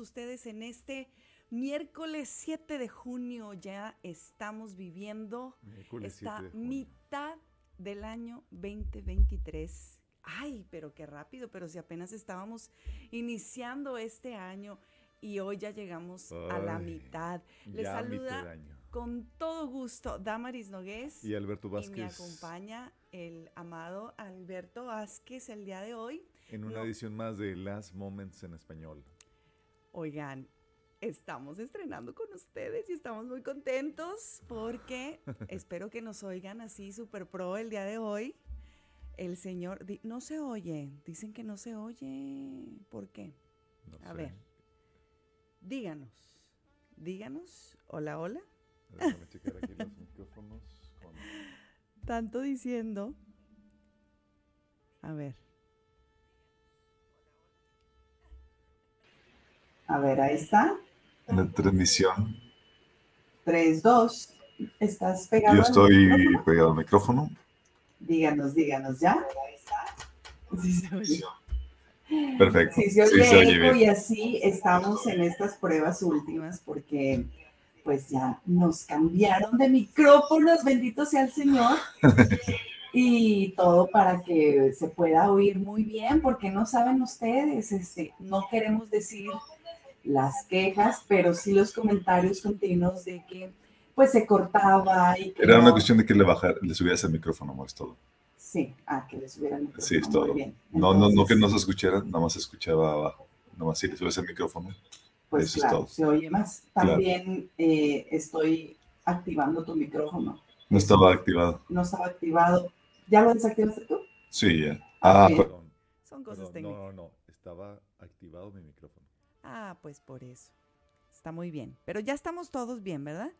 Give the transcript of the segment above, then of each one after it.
Ustedes en este miércoles 7 de junio. Ya estamos viviendo Miércoles esta 7 de junio. mitad del año 2023. Ay, pero qué rápido, pero si apenas estábamos iniciando este año y hoy ya llegamos a la mitad. Les mitad saluda con todo gusto Damaris Nogués. Y Alberto Y me Vázquez acompaña el amado Alberto Vázquez el día de hoy. en una no. edición más de Last Moments en español. Oigan, estamos estrenando con ustedes y estamos muy contentos porque espero que nos oigan así super pro el día de hoy. El señor, no se oye, dicen que no se oye. ¿Por qué? No A sé. ver. Díganos, díganos, hola, hola. Déjame checar aquí los micrófonos. con- Tanto diciendo. A ver. A ver, ahí está. En la transmisión. 3, 2. ¿Estás pegado? Yo al estoy micrófono? pegado al micrófono. Díganos, díganos, ¿ya? Sí se oye. Perfecto. Si se oye Sí, se oye bien. y así estamos en estas pruebas últimas porque pues ya nos cambiaron de micrófonos, bendito sea el Señor. Y todo para que se pueda oír muy bien, porque no saben ustedes, este, no queremos decir las quejas, pero sí los comentarios continuos de que pues se cortaba y que Era una cuestión de que le, bajar, le subieras el micrófono, amor, es todo. Sí, ah, que les hubieran micrófono. Sí, es todo. bien. No, no, no que no se escuchara, nada más se escuchaba abajo. Nada más si le subes el micrófono. Pues eso es todo. se oye más. Claro. También eh, estoy activando tu micrófono. No estaba activado. No estaba activado. ¿Ya lo desactivaste tú? Sí, ya. Ah, Ok. perdón. Son cosas técnicas. No, no, no. Estaba activado mi micrófono. Ah, pues por eso. Está muy bien. Pero ya estamos todos bien, ¿verdad?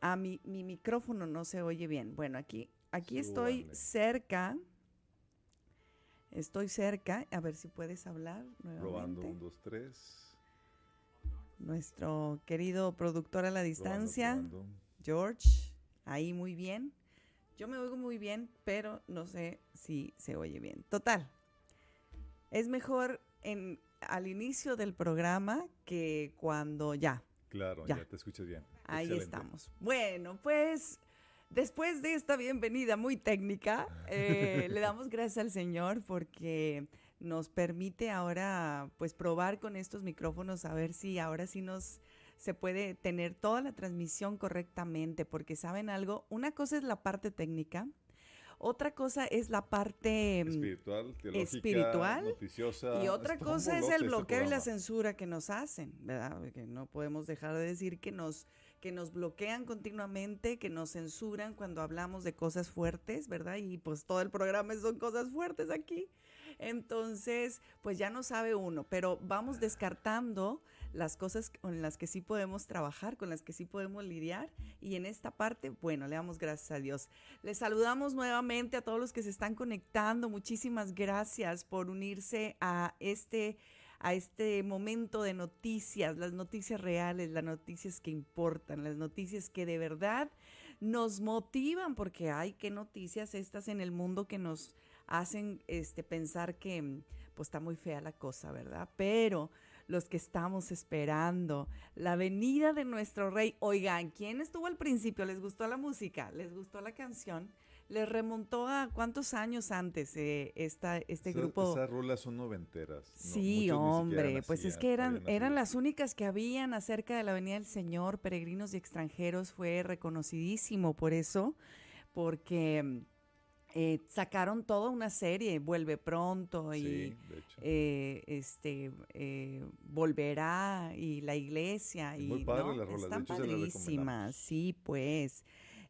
A mi, mi micrófono no se oye bien. Bueno, aquí, aquí estoy cerca. Estoy cerca. A ver si puedes hablar Probando, nuevamente. un, dos, tres. Nuestro querido productor a la Probando, distancia, probando. George. Ahí muy bien. Yo me oigo muy bien, pero no sé si se oye bien. Total. Es mejor en, al inicio del programa que cuando ya. Claro, Ya. ya, te escuchas bien. Ahí Excelente. estamos. Bueno, pues después de esta bienvenida muy técnica, eh, le damos gracias al Señor porque nos permite ahora pues probar con estos micrófonos a ver si ahora sí nos se puede tener toda la transmisión correctamente, porque saben algo, una cosa es la parte técnica, otra cosa es la parte mm, Espiritual, teológica, espiritual, noticiosa. y otra cosa es el este bloqueo y la censura que nos hacen, ¿verdad? No podemos dejar de decir que nos, que nos bloquean continuamente, que nos censuran cuando hablamos de cosas fuertes, ¿verdad? Y pues todo el programa son cosas fuertes aquí. Entonces, pues ya no sabe uno, pero vamos descartando las cosas con las que sí podemos trabajar, con las que sí podemos lidiar. Y en esta parte, bueno, le damos gracias a Dios. Les saludamos nuevamente a todos los que se están conectando. Muchísimas gracias por unirse a este a este momento de noticias, las noticias reales, las noticias que importan, las noticias que de verdad nos motivan, porque hay que noticias estas en el mundo que nos hacen este, pensar que pues está muy fea la cosa, ¿verdad? Pero los que estamos esperando la venida de nuestro rey. Oigan, ¿quién estuvo al principio? ¿Les gustó la música? ¿Les gustó la canción? ¿Les remontó a cuántos años antes eh, esta, este Esa- grupo? Esas rolas son noventeras. ¿no? Sí, hombre, pues es que eran, eran las únicas que habían acerca de la venida del Señor, peregrinos y extranjeros, fue reconocidísimo por eso, porque eh, sacaron toda una serie, Vuelve pronto y Sí, eh, este eh, volverá y la iglesia Es y muy padre ¿no? la rola, de están padrísimas, sí, pues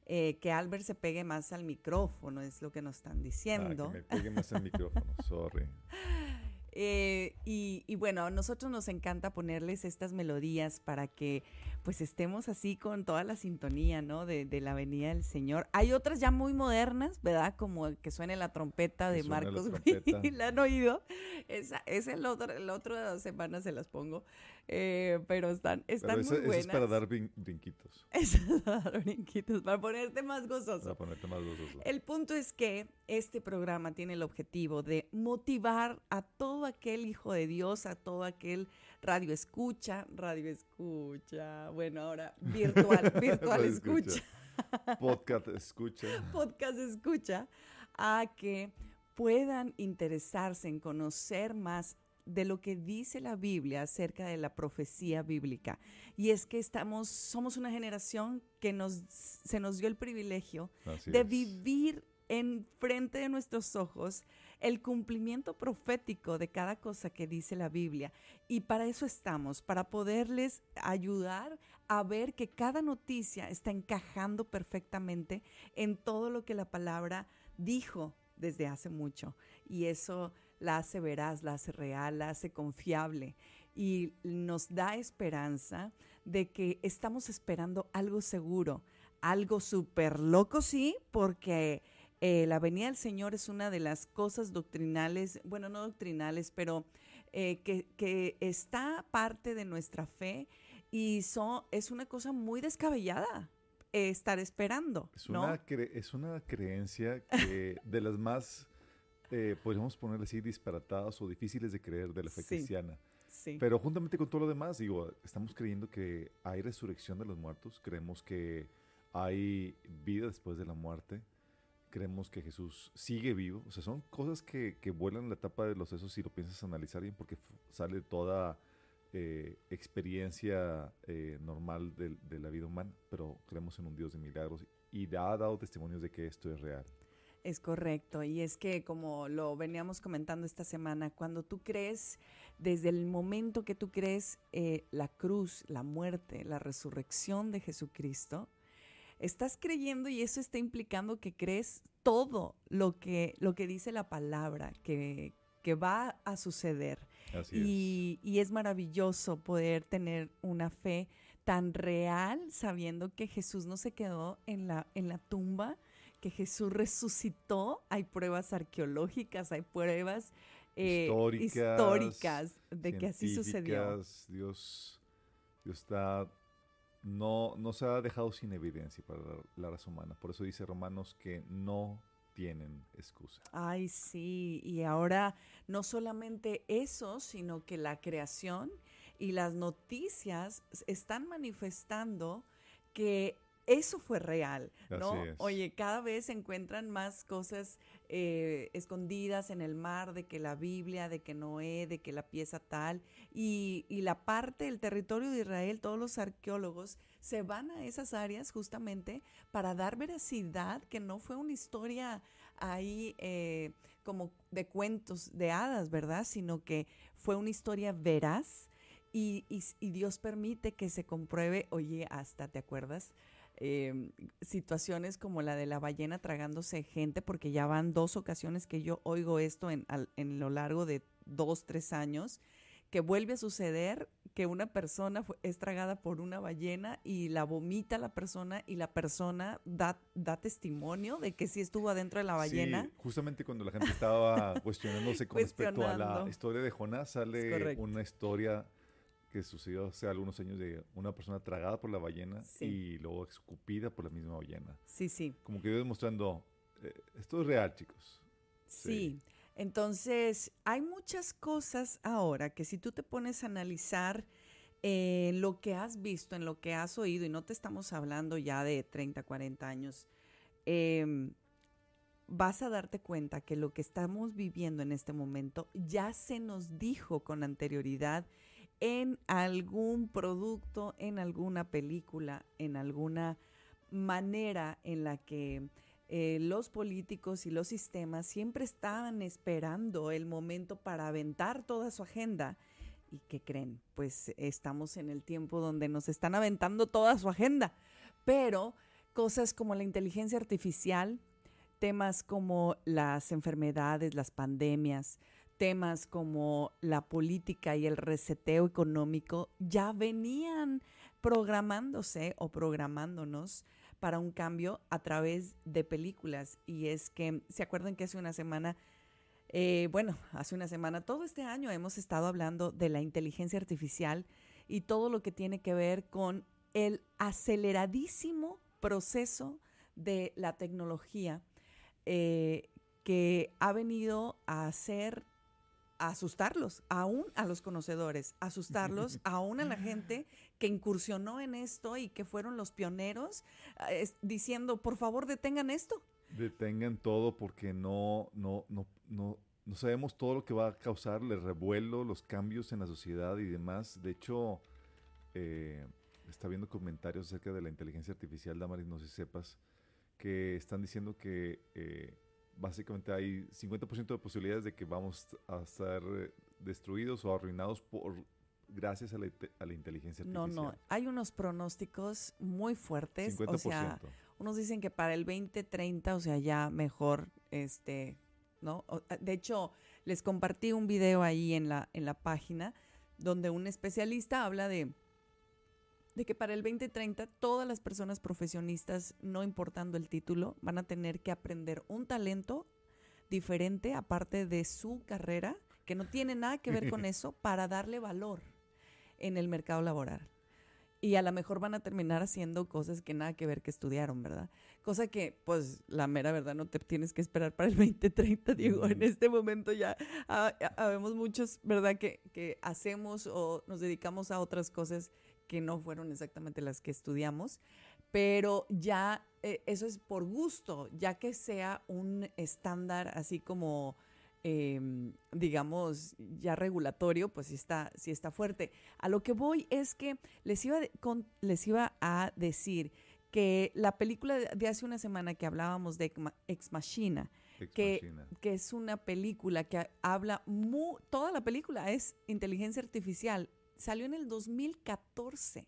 eh, que Albert se pegue más al micrófono es lo que nos están Ah, diciendo. que me pegue más el micrófono, sorry. Eh, y, y bueno, a nosotros nos encanta ponerles estas melodías para que pues estemos así con toda la sintonía, ¿no? De, de la venida del Señor. Hay otras ya muy modernas, ¿verdad? Como que suene la trompeta de la Marcos trompeta. Witt, ¿la han oído? Esa, esa el otro, la otra semana se las pongo, Eh, pero están, están Pero esa, muy esa buenas. es para dar brin- brinquitos, Esas para dar brinquitos, para ponerte más gozoso. para ponerte más gozoso. El punto es que este programa tiene el objetivo de motivar a todo aquel hijo de Dios, a todo aquel radio escucha, radio escucha, bueno, ahora virtual, virtual escucha, Podcast escucha. podcast escucha, a que puedan interesarse en conocer más de lo que dice la Biblia acerca de la profecía bíblica. Y es que estamos, somos una generación que nos, se nos dio el privilegio Así de es. vivir en frente de nuestros ojos el cumplimiento profético de cada cosa que dice la Biblia. Y para eso estamos, para poderles ayudar a ver que cada noticia está encajando perfectamente en todo lo que la palabra dijo desde hace mucho. Y eso la hace veraz, la hace real, la hace confiable. Y nos da esperanza de que estamos esperando algo seguro, algo súper loco, sí, porque eh, la venida del Señor es una de las cosas doctrinales, bueno, no doctrinales, pero eh, que, que está parte de nuestra fe y so- es una cosa muy descabellada eh, estar esperando, Es ¿no? una, es una creencia que de las más, eh, podríamos ponerle así, disparatadas o difíciles de creer de la fe Sí. cristiana. Sí. Pero juntamente con todo lo demás, digo, estamos creyendo que hay resurrección de los muertos, creemos que hay vida después de la muerte, creemos que Jesús sigue vivo, o sea, son cosas que, que vuelan la etapa de los sesos si lo piensas analizar bien, porque sale toda eh, experiencia eh, normal del- de, la vida humana, pero creemos en un Dios de milagros y ha dado testimonios de que esto es real. Es correcto, y es que como lo veníamos comentando esta semana, cuando tú crees, desde el momento que tú crees eh, la cruz, la muerte, la resurrección de Jesucristo, estás creyendo y eso está implicando que crees todo lo que, lo que dice la palabra, que, que va a suceder. Así Y, y es maravilloso poder tener una fe tan real sabiendo que Jesús no se quedó en la, en la tumba, que Jesús resucitó. Hay pruebas arqueológicas, hay pruebas eh, Históricas, históricas de que así sucedió. Dios, Dios está, no, no se ha dejado sin evidencia para la, la raza humana. Por eso dice Romanos que no tienen excusa. Ay, sí, y ahora no solamente eso, sino que la creación y las noticias están manifestando que eso fue real, ¿no? Así es. Oye, cada vez se encuentran más cosas eh, escondidas en el mar, de que la Biblia, de que Noé, de que la pieza tal, y, y la parte del territorio de Israel, todos los arqueólogos se van a esas áreas justamente para dar veracidad, que no fue una historia ahí eh, como de cuentos de hadas, ¿verdad? Sino que fue una historia veraz y, y- y Dios permite que se compruebe, oye, hasta, ¿te acuerdas? Eh, situaciones como la de la ballena tragándose gente, porque ya van dos ocasiones que yo oigo esto en, al- en lo largo de dos, tres años, que vuelve a suceder que una persona fue- es tragada por una ballena y la vomita la persona y la persona da, da testimonio de que sí estuvo adentro de la ballena. Sí, justamente cuando la gente estaba cuestionándose con respecto a la historia de Jonás, sale una historia que sucedió hace algunos años de una persona tragada por la ballena Sí. y luego escupida por la misma ballena. Sí, sí. Como que iba demostrando, eh, esto es real, chicos. Sí. Entonces, hay muchas cosas ahora que si tú te pones a analizar eh, lo que has visto, en lo que has oído, y no te estamos hablando ya de 30, 40 años, em, vas a darte cuenta que lo que estamos viviendo en este momento ya se nos dijo con anterioridad en algún producto, en alguna película, en alguna manera en la que eh, los políticos y los sistemas siempre estaban esperando el momento para aventar toda su agenda. ¿Y qué creen? Pues estamos en el tiempo donde nos están aventando toda su agenda. Pero cosas como la inteligencia artificial, temas como las enfermedades, las pandemias, temas como la política y el reseteo económico ya venían programándose o programándonos para un cambio a través de películas. Y es que, ¿se acuerdan que hace una semana, eh, bueno, hace una semana, todo este año hemos estado hablando de la inteligencia artificial y todo lo que tiene que ver con el aceleradísimo proceso de la tecnología eh, que ha venido a hacer asustarlos, aún a los conocedores, asustarlos, aún a la gente que incursionó en esto y que fueron los pioneros, es- diciendo, por favor, detengan esto. Detengan todo porque no, no, no, no, no sabemos todo lo que va a causar el revuelo, los cambios en la sociedad y demás. De hecho, eh, está viendo comentarios acerca de la inteligencia artificial, Damaris, no sé si sepas, que están diciendo que eh, básicamente hay 50% de posibilidades de que vamos a estar eh, destruidos o arruinados por gracias a la, inte- a la inteligencia No, artificial. no, hay unos pronósticos muy fuertes, 50%. o sea, unos dicen que para el 2030, o sea, ya mejor, este, ¿no? O- De hecho, les compartí un video ahí en la, en la página donde un especialista habla de, de que para el 2030 todas las personas profesionistas, no importando el título, van a tener que aprender un talento diferente aparte de su carrera, que no tiene nada que ver con eso, para darle valor en el mercado laboral. Y a lo mejor van a terminar haciendo cosas que nada que ver que estudiaron, ¿verdad? Cosa que, pues, la mera verdad no te tienes que esperar para el 2030, Diego. En este momento ya ha- ha- habemos muchos, ¿verdad? Que, que hacemos o nos dedicamos a otras cosas que no fueron exactamente las que estudiamos, pero ya eh, eso es por gusto, ya que sea un estándar así como, em, digamos, ya regulatorio, pues sí está, sí está fuerte. A lo que voy es que les iba, de- con- les iba a decir que la película de- hace una semana que hablábamos de Ex Ma- Ex Machina, Ex que, machina. que es una película que ha- habla, mu- toda la película es inteligencia artificial, salió en el 2014.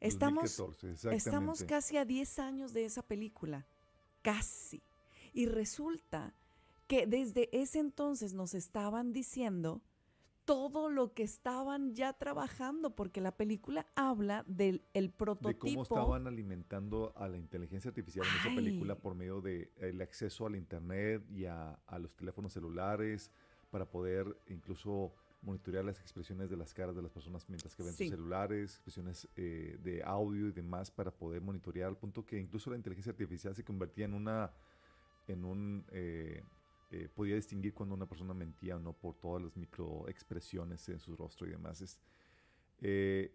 Estamos, 2014, estamos casi a 10 años de esa película, casi. Y resulta que desde ese entonces nos estaban diciendo todo lo que estaban ya trabajando, porque la película habla del el de prototipo. cómo estaban alimentando a la inteligencia artificial en esa película por medio del acceso al internet y a, a los teléfonos celulares para poder incluso monitorear las expresiones de las caras de las personas mientras que ven Sí. sus celulares, expresiones eh, de audio y demás para poder monitorear al punto que incluso la inteligencia artificial se convertía en una en un eh, eh, podía distinguir cuando una persona mentía o no por todas las microexpresiones en su rostro y demás. Es, eh,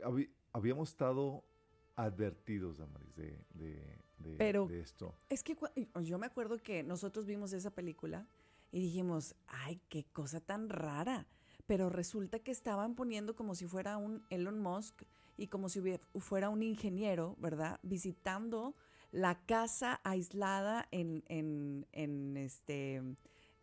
habi- habíamos estado advertidos, Damaris, de, de- de- Pero- de esto. Es que yo me acuerdo que nosotros vimos esa película y dijimos, ay, qué cosa tan rara. Pero resulta que estaban poniendo como si fuera un Elon Musk y como si fuera un ingeniero, ¿verdad? Visitando la casa aislada en, en, en este,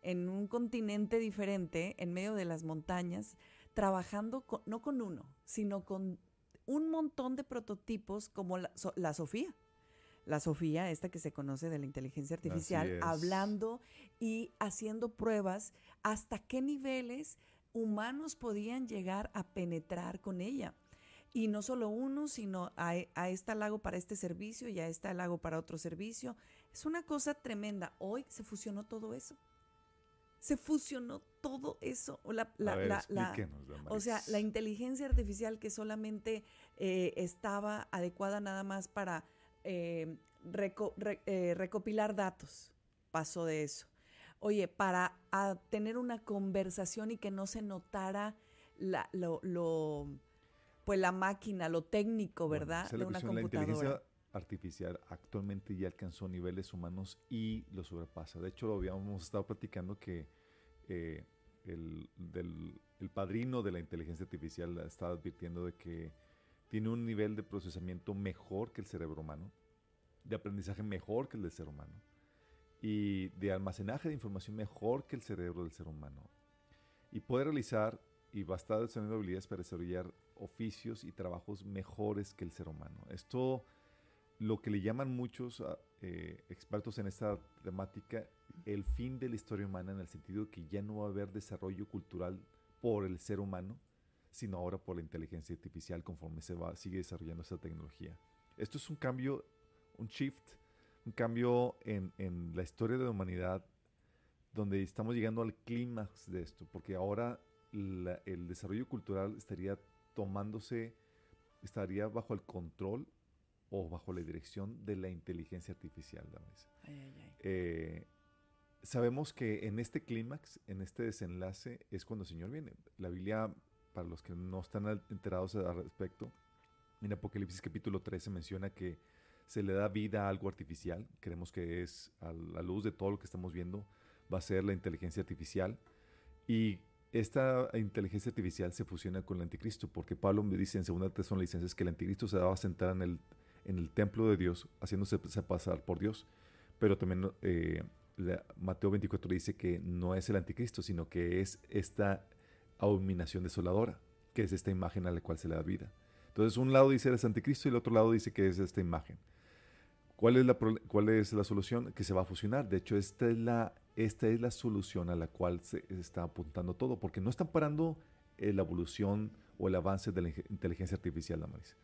en un continente diferente, en medio de las montañas, trabajando con- no con uno, sino con un montón de prototipos como la, So- la Sofía. La Sofía, esta que se conoce de la inteligencia artificial, hablando y haciendo pruebas hasta qué niveles humanos podían llegar a penetrar con ella. Y no solo uno, sino a, a esta lago para este servicio y a esta lago para otro servicio. Es una cosa tremenda. Hoy se fusionó todo eso. Se fusionó todo eso. O La, la- A ver, la- la- explíquenos, Damaris. o sea, la inteligencia artificial que solamente eh, estaba adecuada nada más para eh, reco- re- eh, recopilar datos, pasó de eso. Oye, para a tener una conversación y que no se notara la, lo, lo- pues la máquina, lo técnico, Bueno, ¿verdad? es de la una cuestión, La computadora. inteligencia artificial actualmente ya alcanzó niveles humanos y lo sobrepasa. De hecho, lo habíamos estado platicando que eh, el, del- el padrino de la inteligencia artificial estaba advirtiendo de que tiene un nivel de procesamiento mejor que el cerebro humano, de aprendizaje mejor que el del ser humano y de almacenaje de información mejor que el cerebro del ser humano. Y puede realizar y estar desarrollando habilidades para desarrollar oficios y trabajos mejores que el ser humano. Esto, lo que le llaman muchos ah, eh, expertos en esta temática, el fin de la historia humana en el sentido de que ya no va a haber desarrollo cultural por el ser humano, sino ahora por la inteligencia artificial conforme se va, sigue desarrollando esta tecnología. Esto es un cambio, un shift, un cambio en, en la historia de la humanidad donde estamos llegando al clímax de esto, porque ahora la- el desarrollo cultural estaría tomándose, estaría bajo el control o bajo la dirección de la inteligencia artificial. Ay, ay, ay. Eh, sabemos que en este clímax, en este desenlace, es cuando el Señor viene. La Biblia, para los que no están enterados al respecto, en Apocalipsis capítulo 13 menciona que se le da vida a algo artificial. Creemos que es a la luz de todo lo que estamos viendo, va a ser la inteligencia artificial. Y esta inteligencia artificial se fusiona con el anticristo, porque Pablo me dice en 2 Tesalonicenses que el anticristo se va a sentar en el, en el templo de Dios, haciéndose pasar por Dios. Pero también eh, Mateo 24 dice que no es el anticristo, sino que es esta abominación desoladora, que es esta imagen a la cual se le da vida. Entonces, un lado dice es anticristo y el otro lado dice que es esta imagen. ¿Cuál es la, cuál es la solución? Que se va a fusionar. De hecho, esta es la, esta es la solución a la cual se está apuntando todo, porque no están parando eh, la evolución o el avance de la inteligencia artificial, Damaris.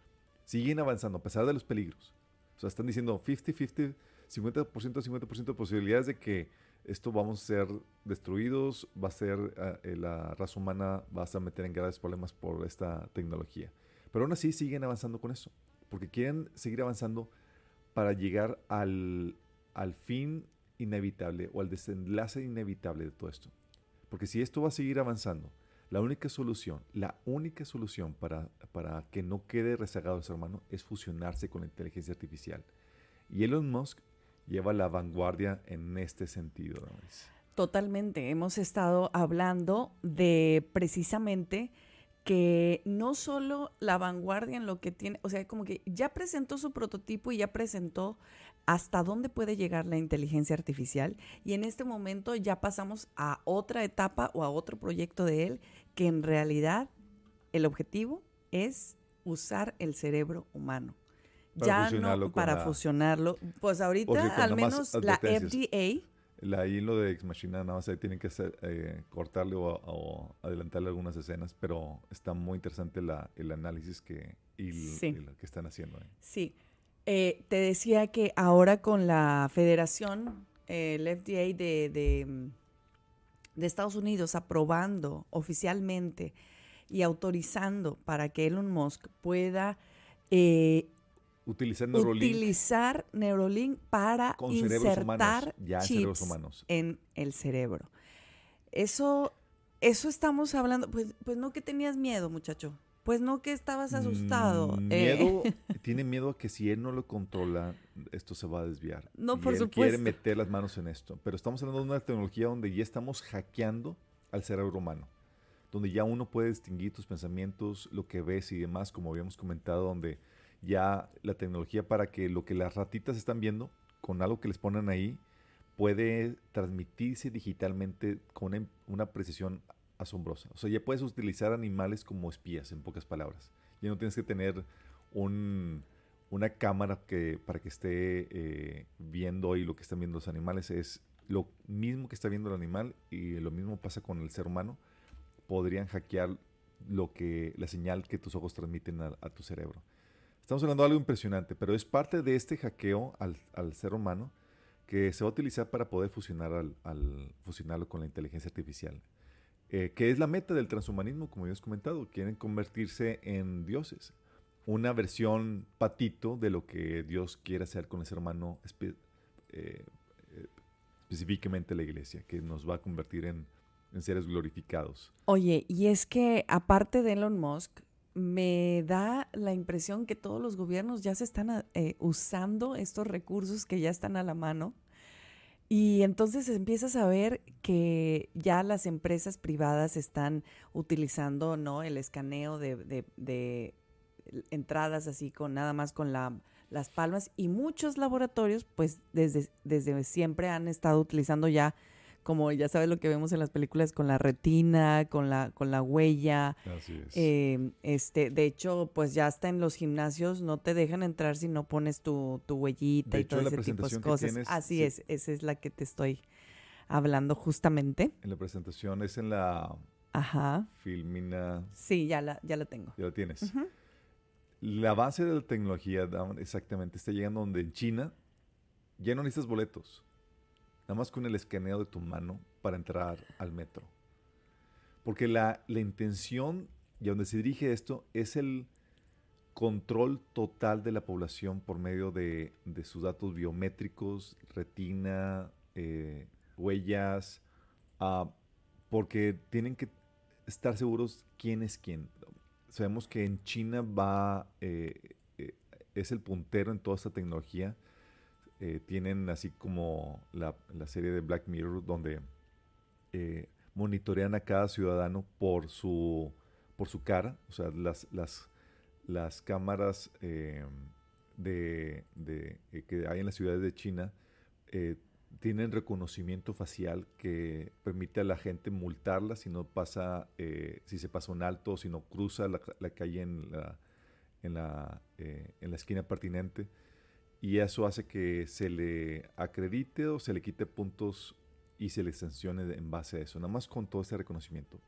Siguen avanzando a pesar de los peligros. O sea, están diciendo 50-50, 50%, 50% de posibilidades de que esto vamos a ser destruidos, va a ser, ah, eh, la raza humana va a meter en graves problemas por esta tecnología. Pero aún así siguen avanzando con eso, porque quieren seguir avanzando para llegar al, al fin inevitable o al desenlace inevitable de todo esto. Porque si esto va a seguir avanzando, la única solución, la única solución para, para que no quede rezagado el ser humano es fusionarse con la inteligencia artificial. Y Elon Musk lleva la vanguardia en este sentido. Totalmente. Hemos estado hablando de precisamente que no solo la vanguardia en lo que tiene, o sea, como que ya presentó su prototipo y ya presentó hasta dónde puede llegar la inteligencia artificial y en este momento ya pasamos a otra etapa o a otro proyecto de él que en realidad el objetivo es usar el cerebro humano. Para ya fusionarlo no para la- fusionarlo, pues ahorita al menos la. FDA La, ahí en lo de Ex Machina nada más ahí tienen que hacer, eh, cortarle o, o adelantarle algunas escenas, pero está muy interesante la, el análisis que, y, Sí. que están haciendo. ahí. Sí, Eh, te decía que ahora con la federación, eh, el FDA de, de, de Estados Unidos aprobando oficialmente y autorizando para que Elon Musk pueda eh, Utilizando Neuralink utilizar Neurolink para con cerebros humanos, insertar ya en cerebros chips humanos. en el cerebro. Eso, eso estamos hablando. Pues, pues no que tenías miedo, muchacho. Pues no que estabas asustado. Mm, eh. Miedo, tiene miedo a que si él no lo controla, esto se va a desviar. No, Y por él supuesto. quiere meter las manos en esto. Pero estamos hablando de una tecnología donde ya estamos hackeando al cerebro humano. Donde ya uno puede distinguir tus pensamientos, lo que ves y demás, como habíamos comentado, donde ya la tecnología para que lo que las ratitas están viendo, con algo que les ponen ahí, puede transmitirse digitalmente con una, una precisión asombrosa. O sea, ya puedes utilizar animales como espías, en pocas palabras. Ya no tienes que tener un, una cámara que, para que esté eh, viendo ahí lo que están viendo los animales. Es lo mismo que está viendo el animal y lo mismo pasa con el ser humano, podrían hackear lo que, la señal que tus ojos transmiten a tu cerebro. Estamos hablando de algo impresionante, pero es parte de este hackeo al, al ser humano que se va a utilizar para poder fusionar al, al fusionarlo con la inteligencia artificial. Eh, que es la meta del transhumanismo, como ya has comentado. Quieren convertirse en dioses. Una versión patito de lo que Dios quiere hacer con el ser humano, espe- eh, eh, específicamente la iglesia, que nos va a convertir en, en seres glorificados. Oye, y es que aparte de Elon Musk, me da la impresión que todos los gobiernos ya se están a- eh, usando estos recursos que ya están a la mano. Y entonces empiezas a ver que ya las empresas privadas están utilizando ¿no? el escaneo de, de- de entradas así con nada más con la, las palmas y muchos laboratorios pues desde, desde siempre han estado utilizando ya como ya sabes lo que vemos en las películas con la retina, con la, con la huella. Así es. Eh, este, de hecho, pues ya hasta en los gimnasios no te dejan entrar si no pones tu, tu huellita De y hecho, todo la ese tipo de cosas. tienes, Así sí. es, esa es la que te estoy hablando justamente. en la presentación es en la Ajá. Filmina. Sí, ya la, ya la tengo. Ya lo tienes. Ujú. La base de la tecnología exactamente está llegando donde en China ya no necesitas boletos. Nada más con el escaneo de tu mano para entrar al metro. Porque la, la intención y a donde se dirige esto es el control total de la población por medio de, de sus datos biométricos, retina, eh, huellas, ah, porque tienen que estar seguros quién es quién. Sabemos que en China va, eh, eh, es el puntero en toda esta tecnología. Eh, tienen así como la, la serie de Black Mirror donde eh, monitorean a cada ciudadano por su, por su cara, o sea, las, las, las cámaras eh, de, de, que hay en las ciudades de China tienen reconocimiento facial que permite a la gente multarla si no pasa, si se pasa un alto, si no cruza la, la calle en la, en, la, en la esquina pertinente. Y eso hace que se le acredite o se le quite puntos y se le sancione en base a eso, nada más con todo este reconocimiento.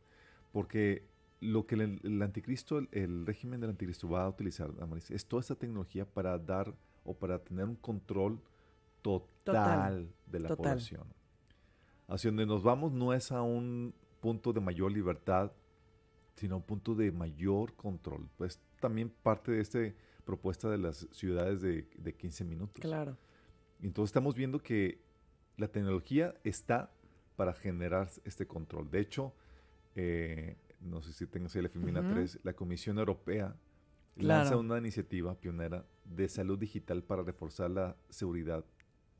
Porque lo que el, el anticristo, el, el régimen del anticristo va a utilizar, Damaris, es toda esta tecnología para dar o para tener un control total, Total, de la total. población. Hacia donde nos vamos no es a un punto de mayor libertad, sino a un punto de mayor control. Pues también parte de esta propuesta de las ciudades de, de 15 minutos. Claro. Entonces estamos viendo que la tecnología está para generar este control. De hecho, eh, no sé si tengas ahí la Filmina Ujú. 3, la Comisión Europea Claro. lanza una iniciativa pionera de salud digital para reforzar la seguridad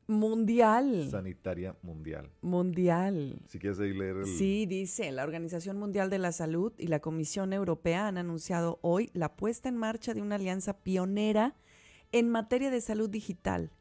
Mundial. sanitaria mundial. Mundial. Si quieres ahí leer el... Sí, dice, la Organización Mundial de la Salud y la Comisión Europea han anunciado hoy la puesta en marcha de una alianza pionera en materia de salud digital.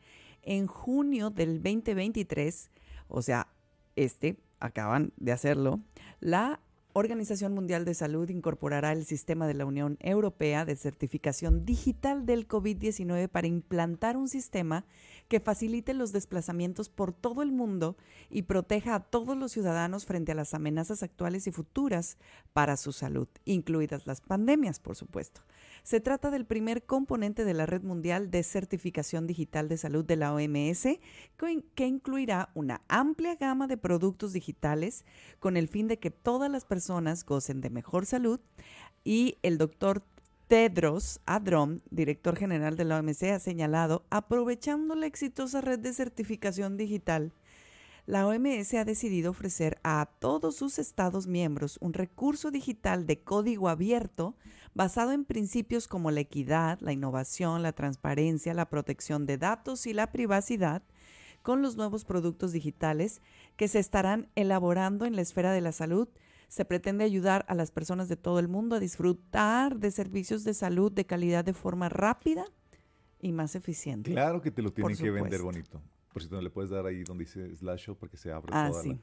En junio del 2023, o sea, este, acaban de hacerlo, la Organización Mundial de Salud incorporará el sistema de la Unión Europea de certificación digital del COVID-19 para implantar un sistema que facilite los desplazamientos por todo el mundo y proteja a todos los ciudadanos frente a las amenazas actuales y futuras para su salud, incluidas las pandemias, por supuesto. Se trata del primer componente de la Red Mundial de Certificación Digital de Salud de la OMS, que in- que incluirá una amplia gama de productos digitales con el fin de que todas las personas gocen de mejor salud. Y el doctor Tedros Adrom, director general de la OMC, ha señalado, aprovechando la exitosa red de certificación digital, la OMS ha decidido ofrecer a todos sus Estados miembros un recurso digital de código abierto basado en principios como la equidad, la innovación, la transparencia, la protección de datos y la privacidad, con los nuevos productos digitales que se estarán elaborando en la esfera de la salud. Se pretende ayudar a las personas de todo el mundo a disfrutar de servicios de salud de calidad de forma rápida y más eficiente. Claro que te lo tienen que vender bonito. Por cierto, le puedes dar ahí donde dice slash show para que se abra Ah, toda sí. la-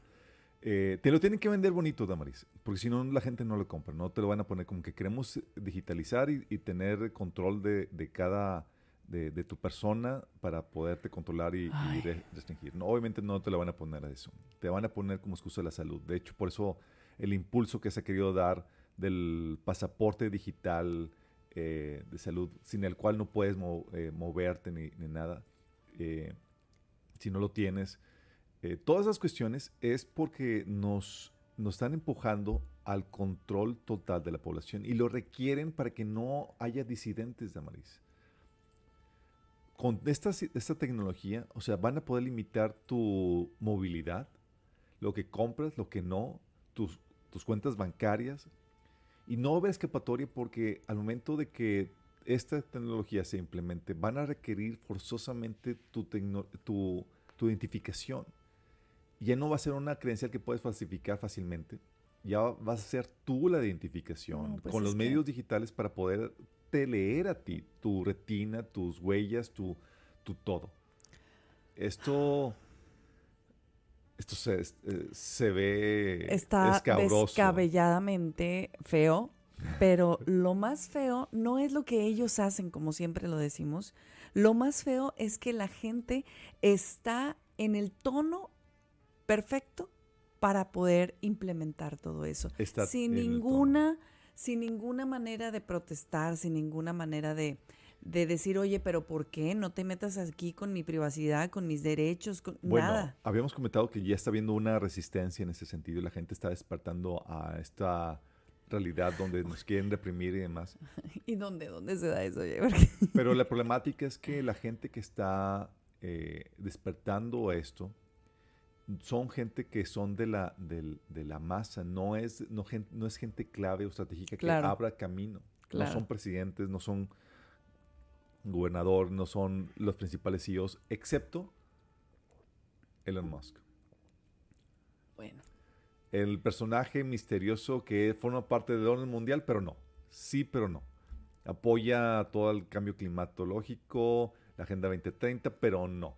Eh, te lo tienen que vender bonito, Damaris, porque si no la gente no lo compra, no te lo van a poner como que queremos digitalizar y, y tener control de, de cada, de, de tu persona para poderte controlar y, y Ay. re- restringir. No, obviamente no te lo van a poner a eso, te van a poner como excusa la salud. De hecho, por eso el impulso que se ha querido dar del pasaporte digital eh, de salud, sin el cual no puedes mo- eh, moverte ni, ni nada, eh, si no lo tienes. Eh, todas esas cuestiones es porque nos, nos están empujando al control total de la población y lo requieren para que no haya disidentes de Amaris. Con esta, esta tecnología, o sea, van a poder limitar tu movilidad, lo que compras, lo que no, tus, tus cuentas bancarias, y no haber escapatoria porque al momento de que esta tecnología se implemente, van a requerir forzosamente tu, tu, tu identificación. Ya no va a ser una credencial que puedes falsificar fácilmente. Ya vas a ser tú la identificación No, pues con los que- medios digitales para poder te leer a ti, tu retina, tus huellas, tu, tu todo. Esto, esto se, eh, se ve Está escabroso. descabelladamente feo, pero lo más feo no es lo que ellos hacen, como siempre lo decimos. Lo más feo es que la gente está en el tono perfecto para poder implementar todo eso. Está sin ninguna, sin ninguna manera de protestar, sin ninguna manera de, de decir, oye, pero ¿por qué no te metas aquí con mi privacidad, con mis derechos, con Bueno, nada? habíamos comentado que ya está habiendo una resistencia en ese sentido y la gente está despertando a esta realidad donde nos quieren reprimir y demás. ¿Y dónde, dónde se da eso? Pero la problemática es que la gente que está eh, despertando esto son gente que son de la, de la masa, no es, no, gen- no es gente clave o estratégica Claro. que abra camino. Claro. No son presidentes, no son gobernador, no son los principales CEOs, excepto Elon Musk. Bueno, el personaje misterioso que forma parte del orden mundial, pero no. Sí, pero no. Apoya todo el cambio climatológico, la Agenda 2030, pero no.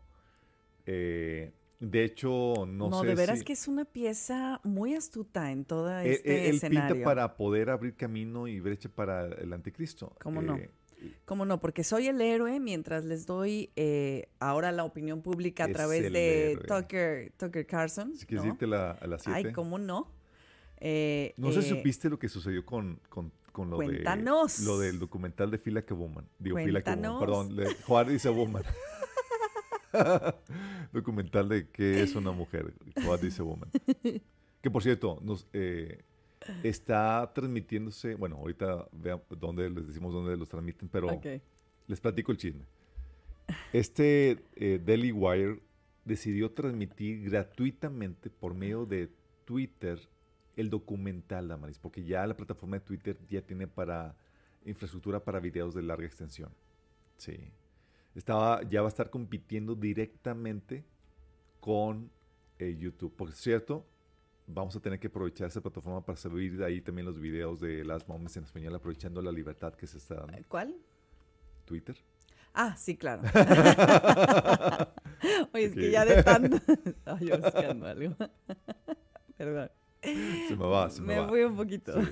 Eh, de hecho, no, no, sé de veras si- que es una pieza muy astuta en todo Eh, este eh, él escenario. pinta para poder abrir camino y brecha para el anticristo. ¿Cómo no? Eh, ¿Cómo no? Porque soy el héroe mientras les doy eh, ahora la opinión pública a través de héroe. Tucker, Tucker Carlson. si quieres ¿no? irte la- a las 7. Ay, ¿cómo no? Eh, No sé si eh, supiste lo que susució con, con, con lo, Cuéntanos. de, lo del documental de Fila que Woman. Digo, Fila que Woman, Cuéntanos. perdón, de Juan dice Woman. documental de qué es una mujer, Juan dice Woman. Que por cierto, nos, eh, está transmitiéndose, bueno, ahorita vean dónde les decimos dónde los transmiten, pero les platico el chisme. Este eh, Daily Wire decidió transmitir gratuitamente por medio de Twitter el documental, Damaris, porque ya la plataforma de Twitter ya tiene para infraestructura para videos de larga extensión. Sí. Estaba, ya va a estar compitiendo directamente con eh, YouTube. Por cierto, vamos a tener que aprovechar esa plataforma para subir de ahí también los videos de Last Moments en español, aprovechando la libertad que se está dando. ¿Cuál? Twitter. Ah, sí, claro. Oye, es que ya de tanto... Ay, yo buscando algo. Perdón. Se me va, se me, Me va. fui un poquito. Sí.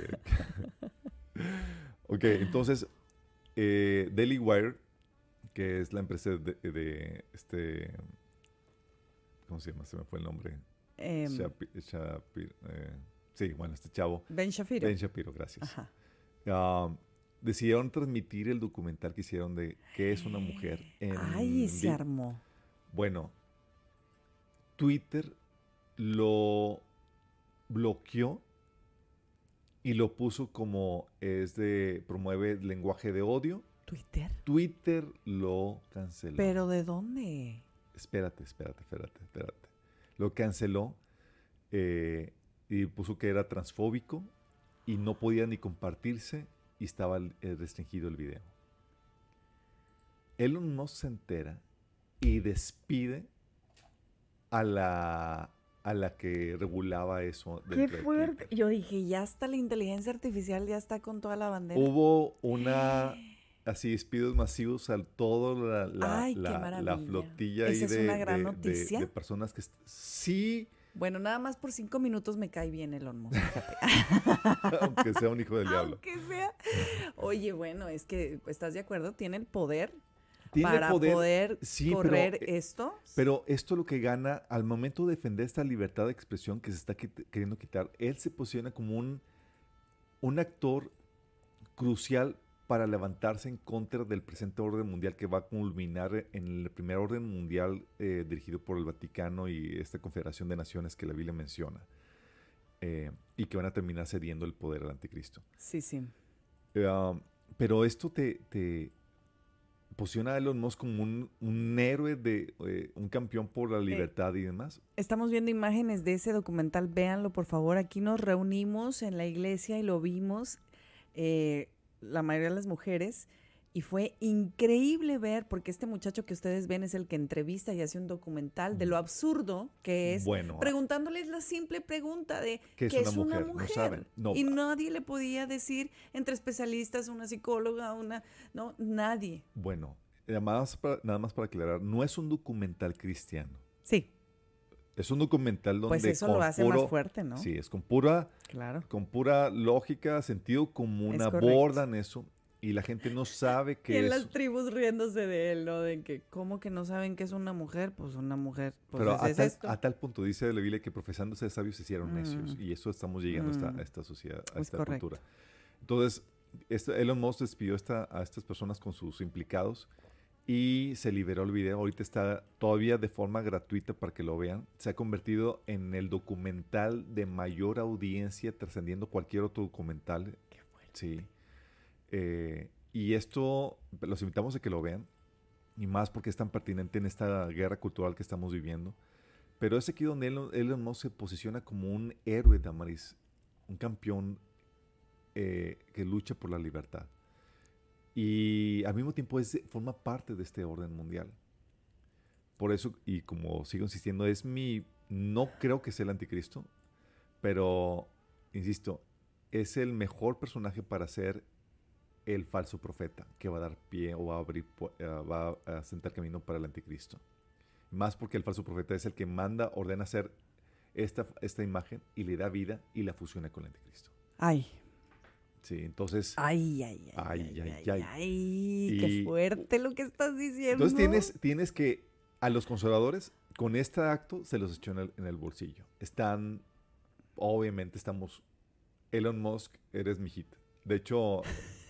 ok, entonces, eh, Daily Wire, que es la empresa de, de este... ¿Cómo se llama? Se me fue el nombre. Em, eh, sí, bueno, este chavo. ben Shapiro. Ben Shapiro, gracias. Ajá. Ah, decidieron transmitir el documental que hicieron de qué es una mujer en Ay, se armó. Bueno, Twitter lo bloqueó y lo puso como es de promueve lenguaje de odio. ¿Twitter? Twitter lo canceló. ¿Pero de dónde? Espérate, espérate, espérate, espérate. Lo canceló eh, y puso que era transfóbico y no podía ni compartirse y estaba eh, restringido el video. Elon Musk se entera y despide a la, a la que regulaba eso. Qué fuerte. Yo dije, ya está la inteligencia artificial, ya está con toda la bandera. Hubo una, así, despidos masivos a toda la, la, Ay, la- la flotilla ahí Esa es de, una gran de- noticia. de personas que sí, Bueno, nada más por cinco minutos me cae bien Elon Musk. aunque sea un hijo del diablo. Aunque sea. Oye, bueno, es que, ¿estás de acuerdo? Tiene el poder Tiene para poder, poder sí, correr eh, esto. Pero esto lo que gana al momento de defender esta libertad de expresión que se está quit- queriendo quitar, él se posiciona como un, un actor crucial para levantarse en contra del presente orden mundial que va a culminar en el primer orden mundial eh, dirigido por el Vaticano y esta confederación de naciones que la Biblia menciona. eh, y que van a terminar cediendo el poder al anticristo. Sí, sí. Eh, um, pero esto te, te posiciona a Elon Musk como un, un héroe, de eh, un campeón por la libertad y demás. Estamos viendo imágenes de ese documental, véanlo por favor. Aquí nos reunimos en la iglesia y lo vimos, eh, la mayoría de las mujeres, y fue increíble ver, porque este muchacho que ustedes ven es el que entrevista y hace un documental de lo absurdo que es, Bueno, preguntándoles la simple pregunta de ¿Qué es ¿qué una es una mujer? No saben. No. Y nadie le podía decir entre especialistas, una psicóloga, una... No, nadie. bueno, nada más, para, nada más para aclarar, no es un documental cristiano. Sí, Es un documental donde pues eso lo con hace puro- más fuerte, ¿no? Sí, es con pura, Claro. con pura lógica, sentido común, Es correcto. abordan eso y la gente no sabe Y qué en es. las tribus riéndose de él, ¿no? De que, ¿cómo que no saben que es una mujer? Pues una mujer, pues Pero es, a es tal, esto. a tal punto dice la Biblia que profesándose sabios se hicieron necios. Mm. Y eso estamos llegando a, esta, Mm. a esta sociedad, a Es esta correcto. cultura. Entonces, este, Elon Musk despidió esta, a estas personas con sus implicados y se liberó el video. Ahorita está todavía de forma gratuita para que lo vean. Se ha convertido en el documental de mayor audiencia, trascendiendo cualquier otro documental. Sí. Eh, y esto los invitamos a que lo vean. Y más porque es tan pertinente en esta guerra cultural que estamos viviendo. Pero es aquí donde Elon, Elon Musk se posiciona como un héroe, Damaris. Un campeón eh, que lucha por la libertad. Y al mismo tiempo es, forma parte de este orden mundial. Por eso, y como sigo insistiendo, es mi... No creo que sea el anticristo, pero, insisto, es el mejor personaje para ser el falso profeta que va a dar pie o va a abrir, eh, va a sentar camino para el anticristo. Más porque el falso profeta es el que manda, ordena hacer esta, esta imagen y le da vida y la fusiona con el anticristo. Ay, Sí, entonces, ay, ay, ay, Ay, ay, ay, qué fuerte lo que estás diciendo. entonces tienes, tienes que a los conservadores con este acto se los echó en el, en el bolsillo. Están, obviamente estamos, Elon Musk, eres mi hit. De hecho,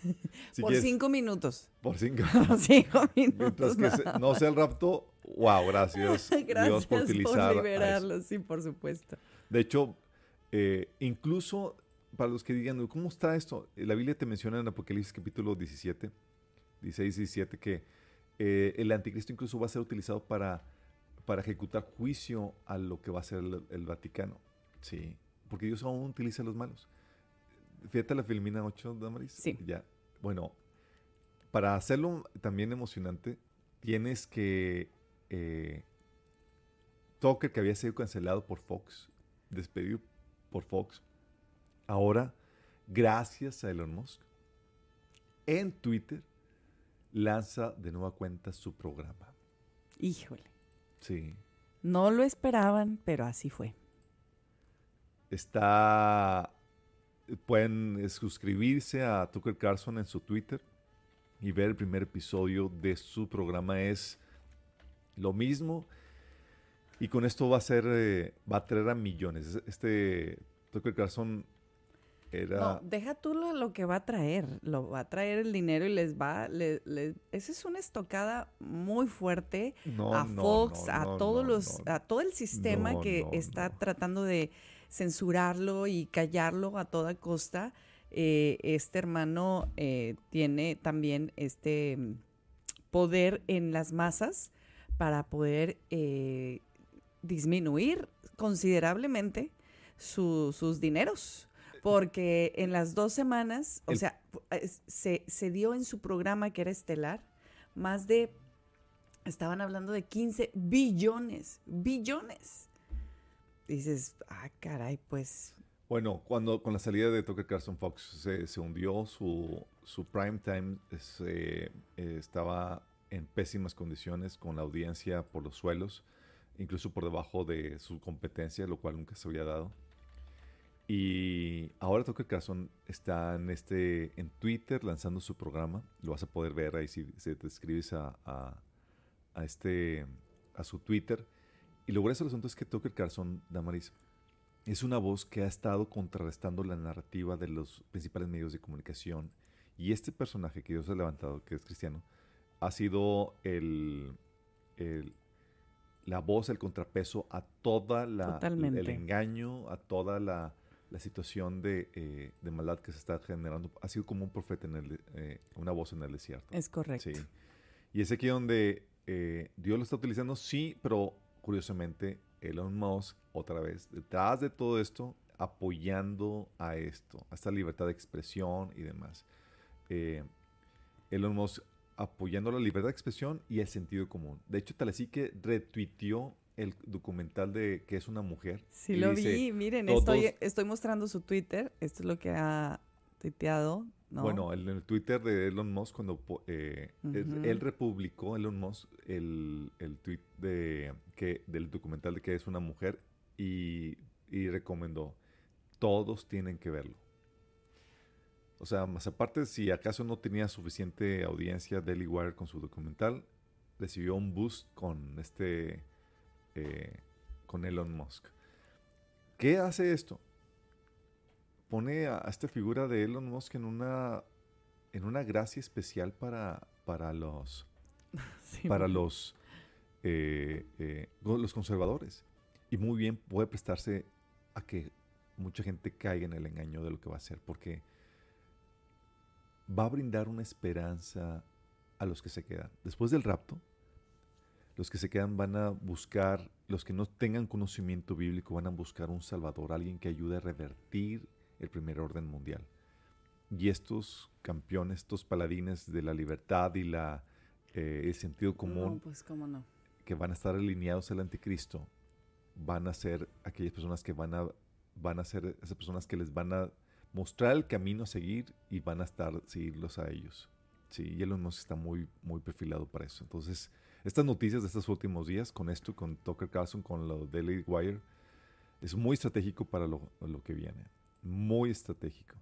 si por quieres- cinco minutos. por cinco. Por cinco Mientras minutos. que se- nada no sea el rapto, wow, gracias, Gracias Dios por utilizar. a eso. liberarlo, sí, por supuesto. De hecho, eh, incluso para los que digan, ¿cómo está esto? Eh, La Biblia te menciona en Apocalipsis capítulo 17, 16 y 17, que eh, el anticristo incluso va a ser utilizado para, para ejecutar juicio a lo que va a ser el, el Vaticano. Sí, porque Dios aún utiliza a los malos. Fíjate la Filmina 8, Damaris. Sí. Ya. Bueno, para hacerlo también emocionante, tienes que... Eh, Tucker, que había sido cancelado por Fox, despedido por Fox, ahora, gracias a Elon Musk, en Twitter, lanza de nueva cuenta su programa. Híjole. Sí. No lo esperaban, pero así fue. Está. Pueden eh, suscribirse a Tucker Carlson en su Twitter y ver el primer episodio de su programa. Es lo mismo. Y con esto va a ser. eh, va a traer a millones. Este Tucker Carlson era. No, deja tú lo, lo que va a traer. Lo va a traer el dinero y les va. le- le- esa es una estocada muy fuerte No, a Fox, no, a todos los, a todo el sistema que está tratando de censurarlo y callarlo a toda costa. Eh, este hermano eh, tiene también este mm, poder en las masas para poder eh, disminuir considerablemente su- sus dineros. Porque en las dos semanas, o El- sea, se, se dio en su programa que era estelar, más de, estaban hablando de 15 billones, billones. Dices, ah, caray, pues, Bueno, cuando con la salida de Tucker Carlson Fox se, se hundió su, su prime time, se, eh, estaba en pésimas condiciones con la audiencia por los suelos, incluso por debajo de su competencia, lo cual nunca se había dado. Y ahora Tucker Carlson está en, este, en Twitter lanzando su programa. Lo vas a poder ver ahí si, si te escribes a, a, a este, a su Twitter. Y lo grueso del asunto es que Tucker Carlson, Damaris, es una voz que ha estado contrarrestando la narrativa de los principales medios de comunicación. Y este personaje que Dios ha levantado, que es cristiano, ha sido el, el- la voz, el contrapeso a toda la el Totalmente. engaño, a toda la, la situación de, eh, de maldad que se está generando. Ha sido como un profeta en el, eh, una voz en el desierto. Es correcto. Sí. Y es aquí donde eh, Dios lo está utilizando, sí, pero curiosamente Elon Musk, otra vez, detrás de todo esto, apoyando a esto, a esta libertad de expresión y demás. Eh, Elon Musk apoyando la libertad de expresión y el sentido común. De hecho, tal así que retuiteó el documental de que es una mujer. Sí, lo dice, vi. Miren, todos- estoy, estoy mostrando su Twitter. Esto es lo que ha tuiteado. ¿no? Bueno, en el Twitter de Elon Musk, cuando eh, él republicó, Elon Musk, el, el tweet de, que, del documental de que es una mujer y, y recomendó, todos tienen que verlo. O sea, más aparte, si acaso no tenía suficiente audiencia Daily Wire con su documental, recibió un boost con este, eh, con Elon Musk. ¿Qué hace esto? pone a, a esta figura de Elon Musk en una en una gracia especial para, para los Sí, para bueno. los eh, eh, los conservadores y muy bien puede prestarse a que mucha gente caiga en el engaño de lo que va a hacer porque va a brindar una esperanza a los que se quedan después del rapto los que se quedan van a buscar los que no tengan conocimiento bíblico van a buscar un salvador alguien que ayude a revertir el primer orden mundial y estos campeones estos paladines de la libertad y la eh, el sentido común No, pues cómo no. que van a estar alineados al anticristo van a ser aquellas personas que van a van a ser esas personas que les van a mostrar el camino a seguir y van a estar seguirlos a ellos. Sí, y Elon Musk está muy muy perfilado para eso. Entonces, estas noticias de estos últimos días con esto con Tucker Carlson con lo Daily Wire es muy estratégico para lo, que viene. Muy estratégico.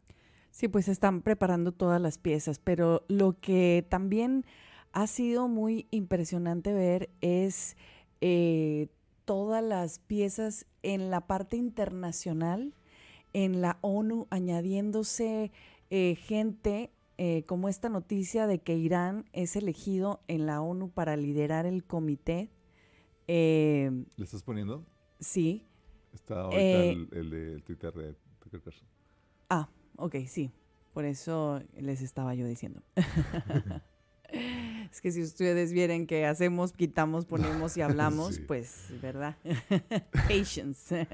Sí, pues están preparando todas las piezas, pero lo que también ha sido muy impresionante ver es eh, todas las piezas en la parte internacional, en la ONU, añadiéndose eh, gente eh, como esta noticia de que Irán es elegido en la ONU para liderar el comité. Eh, ¿Le estás poniendo? sí, Está ahorita Eh, el, el Twitter de Tucker Carlson. Ah, ok, sí. Por eso les estaba yo diciendo. es que si ustedes vieran que hacemos, quitamos, ponemos y hablamos, Sí. pues, ¿verdad? Patience.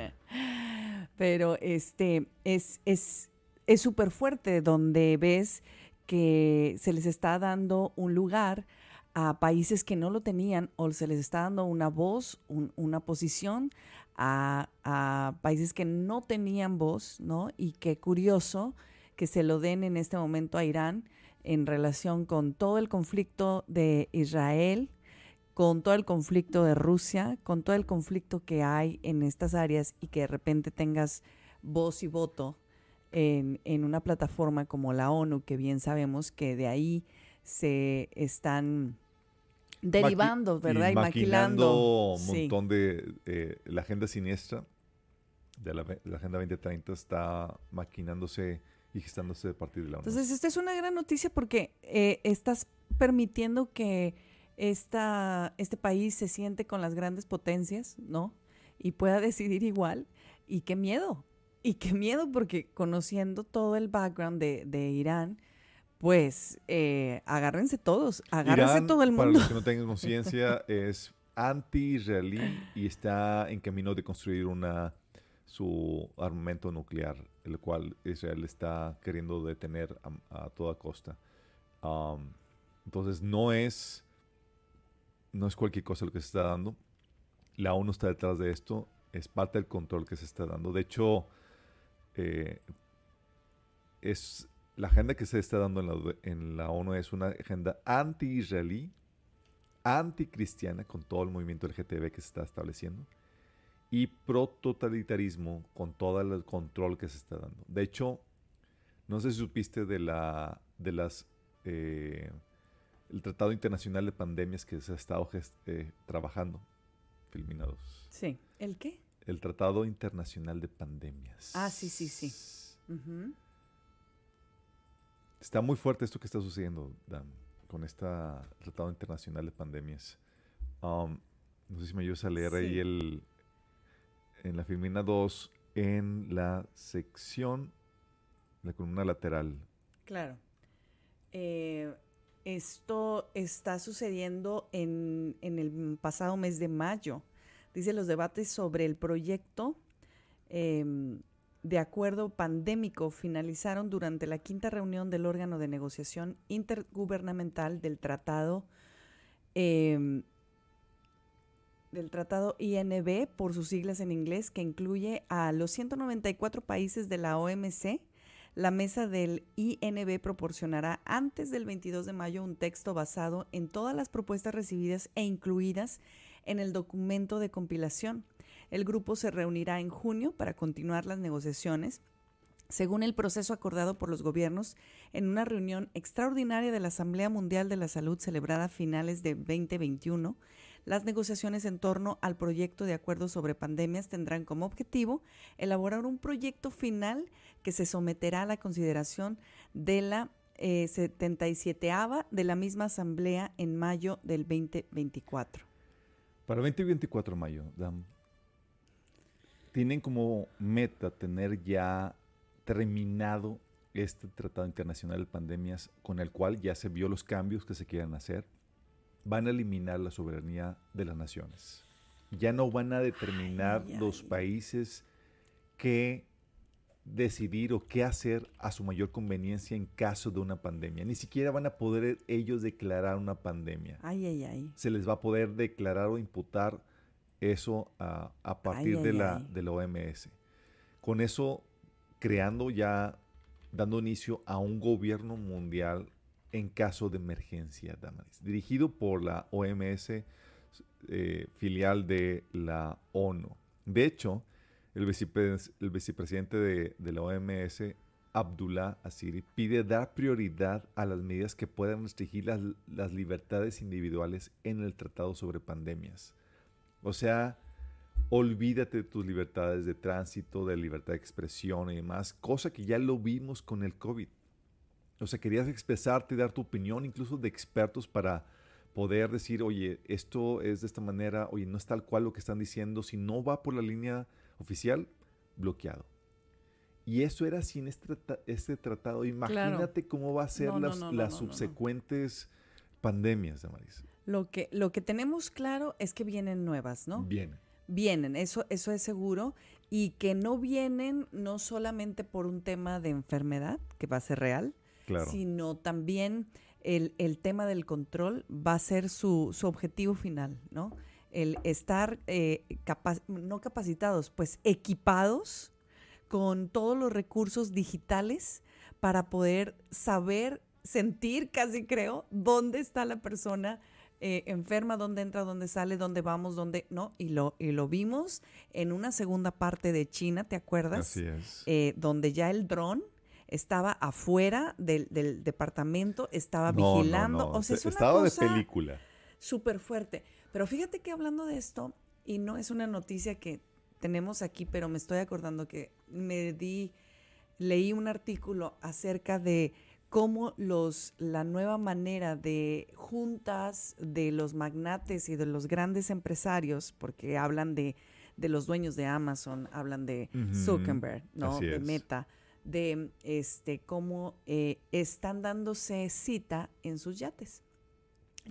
Pero este es es es súper fuerte donde ves que se les está dando un lugar a países que no lo tenían o se les está dando una voz, un- una posición a, a países que no tenían voz, ¿no? Y qué curioso que se lo den en este momento a Irán en relación con todo el conflicto de Israel, con todo el conflicto de Rusia, con todo el conflicto que hay en estas áreas y que de repente tengas voz y voto en, en una plataforma como la ONU, que bien sabemos que de ahí se están derivando, Maqui- ¿verdad? Y, maquilando. un Sí. montón de eh, la agenda siniestra de la, la agenda 2030 está maquinándose y gestándose a partir de la ONU. Entonces, esta es una gran noticia porque eh, estás permitiendo que esta, este país se siente con las grandes potencias, ¿no? Y pueda decidir igual. Y qué miedo. Y qué miedo porque conociendo todo el background de, de Irán, pues eh, agárrense todos, agárrense Irán, todo el Para mundo. los que no tengan conciencia, es anti-israelí y está en camino de construir una su armamento nuclear, el cual Israel está queriendo detener a, a toda costa. Um, entonces no es no es cualquier cosa lo que se está dando. La ONU está detrás de esto, es parte del control que se está dando. De hecho, eh, es la agenda que se está dando en la, ONU es una agenda anti-israelí, anti-cristiana, con todo el movimiento LGTB que se está estableciendo, y pro-totalitarismo con todo el control que se está dando. De hecho, no sé si supiste de, la, de las... eh, el Tratado Internacional de Pandemias que se ha estado eh, trabajando, Filminados. Sí. ¿El qué? El Tratado Internacional de Pandemias. Ah, sí, sí, sí. Está muy fuerte esto que está sucediendo, Dan, con este Tratado Internacional de Pandemias. Um, no sé si me ayudas a leer ahí el, en la Filmina 2, en la sección, la columna lateral. Claro. Eh, esto está sucediendo en, en el pasado mes de mayo. Dice los debates sobre el proyecto em, de acuerdo pandémico finalizaron durante la quinta reunión del órgano de negociación intergubernamental del tratado em, del tratado INB por sus siglas en inglés que incluye a los 194 países de la OMC la mesa del INB proporcionará antes del 22 de mayo un texto basado en todas las propuestas recibidas e incluidas en el documento de compilación. El grupo se reunirá en junio para continuar las negociaciones según el proceso acordado por los gobiernos en una reunión extraordinaria de la Asamblea Mundial de la Salud celebrada a finales de 2021, las negociaciones en torno al proyecto de acuerdo sobre pandemias tendrán como objetivo elaborar un proyecto final que se someterá a la consideración de la eh, 77 de la misma Asamblea en mayo del 2024. Para 2024 mayo, Dan, tienen como meta tener ya terminado este Tratado Internacional de Pandemias con el cual ya se vio los cambios que se quieran hacer. Van a eliminar la soberanía de las naciones. Ya no van a determinar Ay, los ay. países qué decidir o qué hacer a su mayor conveniencia en caso de una pandemia. Ni siquiera van a poder ellos declarar una pandemia Ay, ay, ay. se les va a poder declarar o imputar eso a, a partir Ay, de, ay, la, ay. de la OMS. Con eso, creando ya, dando inicio a un gobierno mundial en caso de emergencia, Damaris, dirigido por la OMS, eh, filial de la ONU. De hecho, el, vicepres- el vicepresidente de, de la OMS, Abdullah Asiri, pide dar prioridad a las medidas que puedan restringir las, las libertades individuales en el Tratado sobre Pandemias. O sea, olvídate de tus libertades de tránsito, de libertad de expresión y demás, cosa que ya lo vimos con el COVID. O sea, querías expresarte dar tu opinión, incluso de expertos, para poder decir, oye, esto es de esta manera, oye, no es tal cual lo que están diciendo, si no va por la línea oficial, bloqueado. Y eso era sin este, este tratado. Imagínate cómo va a ser No, las, no, no, las subsecuentes pandemias, Damaris. Lo que, lo que tenemos claro es que vienen nuevas, ¿no? Bien. Vienen, eso, eso es seguro, y que no vienen no solamente por un tema de enfermedad, que va a ser real, Claro. sino también el, el tema del control va a ser su, su objetivo final, ¿no? El estar eh, capa- no capacitados, pues equipados con todos los recursos digitales para poder saber, sentir, casi creo, dónde está la persona eh, enferma, dónde entra, dónde sale, dónde vamos, dónde no. Y lo, y lo vimos en una segunda parte de China, ¿te acuerdas? Así es. eh, donde ya el dron estaba afuera del, del departamento, estaba No, vigilando. no, O sea, es una Estaba de cosa película. súper fuerte. Pero fíjate que hablando de esto, y no es una noticia que tenemos aquí, pero me estoy acordando que me di, leí un artículo acerca de cómo los, la nueva manera de juntas de los magnates y de los grandes empresarios, porque hablan de, de los dueños de Amazon, hablan de Zuckerberg, ¿no? así De es. Meta, de este cómo eh, están dándose cita en sus yates.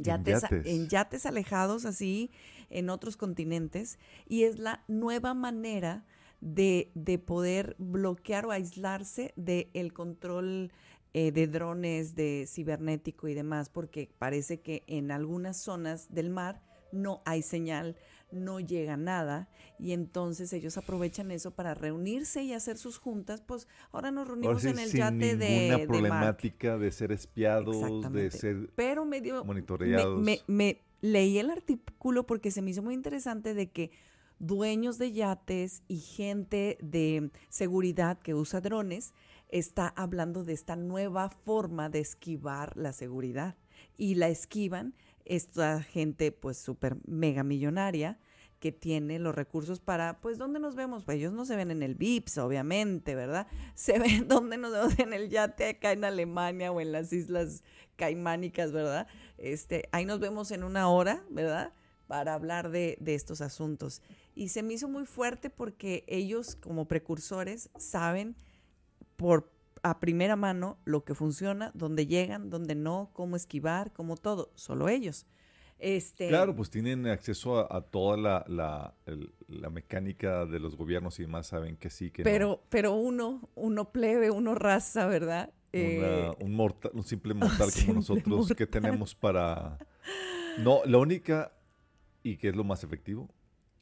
En Yates, a- yates. en yates alejados así en otros continentes y es la nueva manera de, de poder bloquear o aislarse del control eh, de drones, de cibernético y demás, porque parece que en algunas zonas del mar no hay señal, no llega nada y entonces ellos aprovechan eso para reunirse y hacer sus juntas, pues ahora nos Ahora reunimos sí, en el sin yate de, Mark. problemática de ser espiados, de ser Pero me dio. me- monitoreados. Me, me leí el artículo porque se me hizo muy interesante de que dueños de yates y gente de seguridad que usa drones está hablando de esta nueva forma de esquivar la seguridad. Y la esquivan esta gente pues súper mega millonaria que tiene los recursos para, pues, ¿dónde nos vemos? Pues ellos no se ven en el VIPS, obviamente, ¿verdad? Se ven donde nos vemos en el yate acá en Alemania o en las islas caimánicas, ¿verdad? Este, ahí nos vemos en una hora, ¿verdad? Para hablar de, de estos asuntos. Y se me hizo muy fuerte porque ellos, como precursores, saben por a primera mano lo que funciona, dónde llegan, dónde no, cómo esquivar, cómo todo, solo ellos. Este, Claro, pues tienen acceso a, a toda la, la- el- la mecánica de los gobiernos y demás, saben que sí, que no. pero, pero uno, uno plebe, uno raza, ¿verdad? Eh, Una- un, mortal, un simple mortal como nosotros que tenemos para... No, la única, y que es lo más efectivo,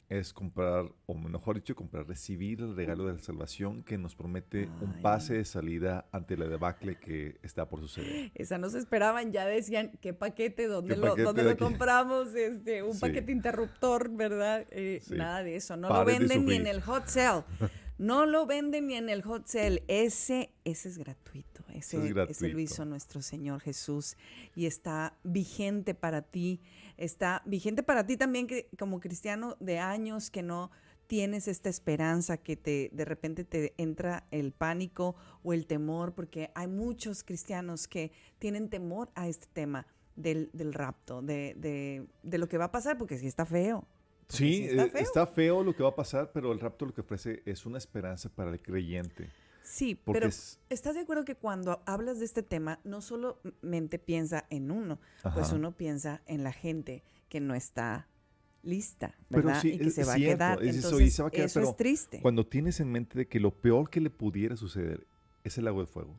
es comprar, o mejor dicho, comprar, recibir el regalo de la salvación que nos promete un pase de salida ante la debacle que está por suceder. esa no se esperaban, ya decían, ¿qué paquete? ¿Dónde, ¿Qué lo, paquete dónde de lo compramos? Este, un Sí. paquete interruptor, ¿verdad? Eh, Sí. Nada de eso, no lo de venden ni en el hot sale. No lo venden ni en el hot sale. Ese, ese es gratuito. Ese, es ese lo gratuito. hizo nuestro Señor Jesús y está vigente para ti. Está vigente para ti también que como cristiano de años que no tienes esta esperanza que te de repente te entra el pánico o el temor porque hay muchos cristianos que tienen temor a este tema del, del rapto, de, de, de lo que va a pasar porque sí está feo. Sí, está eh, feo. está feo lo que va a pasar, pero el rapto lo que ofrece es una esperanza para el creyente. Sí, Porque pero es- ¿estás de acuerdo que cuando hablas de este tema, no solamente piensa en uno, pues uno piensa en la gente que no está lista, Pero ¿verdad? sí, y que se va cierto, a quedar. es eso, y Entonces, se va a quedar, eso pero es triste. Cuando tienes en mente de que lo peor que le pudiera suceder es el lago de fuego,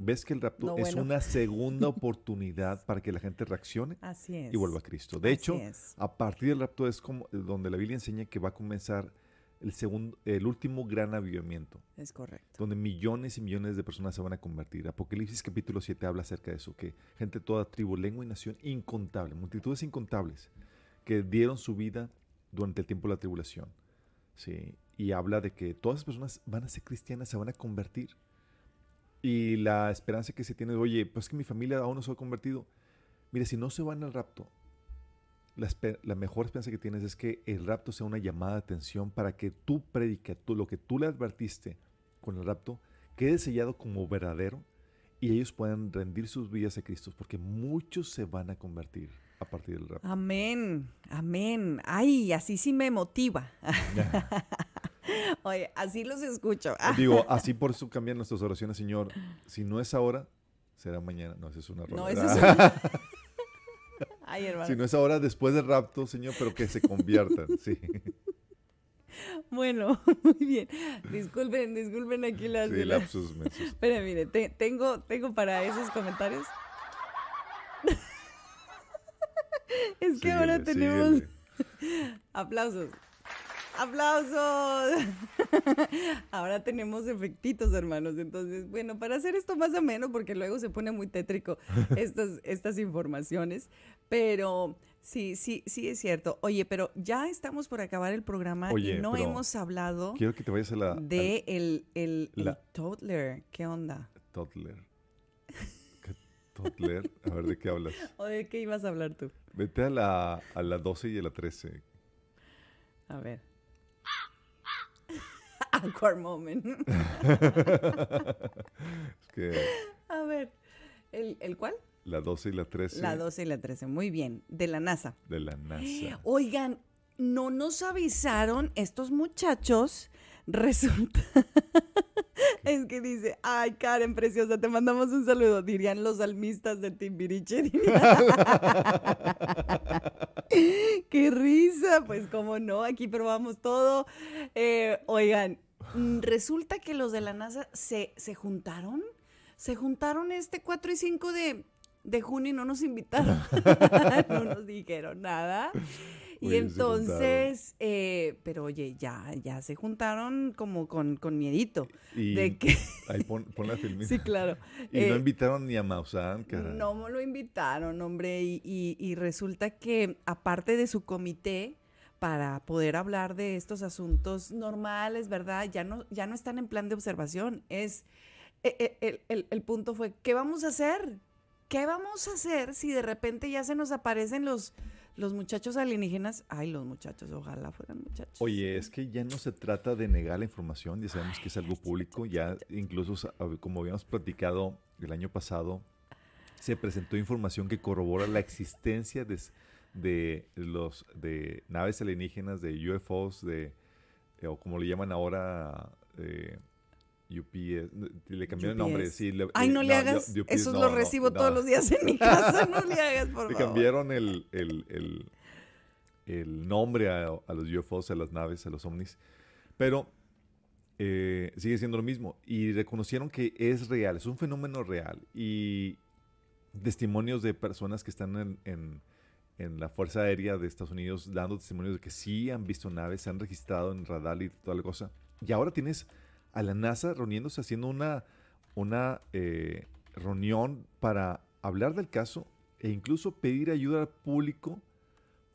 ves que el rapto No, es una segunda oportunidad para que la gente reaccione Así es. y vuelva a Cristo. De Así hecho, es. a partir del rapto es como eh, donde la Biblia enseña que va a comenzar el segundo, el último gran avivamiento, Es correcto. donde millones y millones de personas se van a convertir. Apocalipsis capítulo 7 habla acerca de eso, que gente de toda tribu, lengua y nación incontable, multitudes incontables, que dieron su vida durante el tiempo de la tribulación. Sí, y habla de que todas las personas van a ser cristianas, se van a convertir. Y la esperanza que se tiene, oye, pues que mi familia aún no se ha convertido. Mire, si no se van al rapto, la mejor esperanza que tienes es que el rapto sea una llamada de atención para que tú predica, tú, lo que tú le advertiste con el rapto, quede sellado como verdadero y ellos puedan rendir sus vidas a Cristo, porque muchos se van a convertir a partir del rapto. Amén, amén. Ay, así sí me motiva. Oye, así los escucho. Ah, Digo, así por eso cambian nuestras oraciones, Señor. Si no es ahora, será mañana. No, esa es una no, rola. eso es... Ay, hermano. Si no es ahora, después del rapto, Señor, pero que se conviertan, sí. Bueno, muy bien. Disculpen, disculpen aquí las... Sí, lapsus mensos. Esperen, mire, te- tengo, tengo para esos comentarios. es que ahora tenemos síguele. aplausos. ¡Aplausos! ahora tenemos efectitos, hermanos. Entonces, bueno, para hacer esto más ameno, porque luego se pone muy tétrico estas, estas informaciones. Pero sí, sí, sí es cierto. Oye, pero ya estamos por acabar el programa Oye, y no hemos hablado Quiero que te vayas a la... de el, el, el la- toddler. ¿Qué onda? toddler. ¿Qué toddler? A ver, ¿de qué hablas? ¿O de qué ibas a hablar tú? Vete a la, a la 12 y a la 13. A ver. Awkward moment. Es que a ver. ¿El, el cuál? la 12 y la 13 La 12 y la 13. Muy bien. De la NASA. de la NASA. Oigan, no nos avisaron estos muchachos. Resulta. es que dice, ay, Karen, preciosa, te mandamos un saludo. Dirían los salmistas de Timbiriche. ¡Qué risa! Pues cómo no, aquí probamos todo. Eh, oigan, resulta que los de la NASA se, se juntaron. Se juntaron este 4 y 5 de, de junio y no nos invitaron. no nos dijeron nada. Y Oye, entonces, eh, pero oye, ya, ya se juntaron como con, con miedito. Y de que, ahí pon, pon la filmita. sí, claro. Y no Eh, invitaron ni a Maussan, caray. no me lo invitaron, hombre, y, y- y resulta que aparte de su comité, para poder hablar de estos asuntos normales, ¿verdad? Ya no, ya no están en plan de observación. Es e- e- el, el- el punto fue, ¿qué vamos a hacer? ¿Qué vamos a hacer si de repente ya se nos aparecen los, los muchachos alienígenas? Ay, los muchachos, ojalá fueran muchachos. Oye, es que ya no se trata de negar la información, ya sabemos que es algo público, ya incluso como habíamos platicado el año pasado, se presentó información que corrobora la existencia de, de los de naves alienígenas, de UFOs, de eh, o como le llaman ahora eh, UPS, le cambiaron el nombre, sí. le- Ay, eh, no le hagas. UPS no, los no, recibo no. todos los días en mi casa. No le hagas, por Le favor. cambiaron el, el- el- el nombre a, a los UFOs, a las naves, a los ovnis, pero eh, sigue siendo lo mismo. Y reconocieron que es real, es un fenómeno real. Y testimonios de personas que están en, en- en la Fuerza Aérea de Estados Unidos dando testimonios de que sí han visto naves, se han registrado en radar y toda la cosa. Y ahora tienes a la NASA reuniéndose, haciendo una, una eh, reunión para hablar del caso e incluso pedir ayuda al público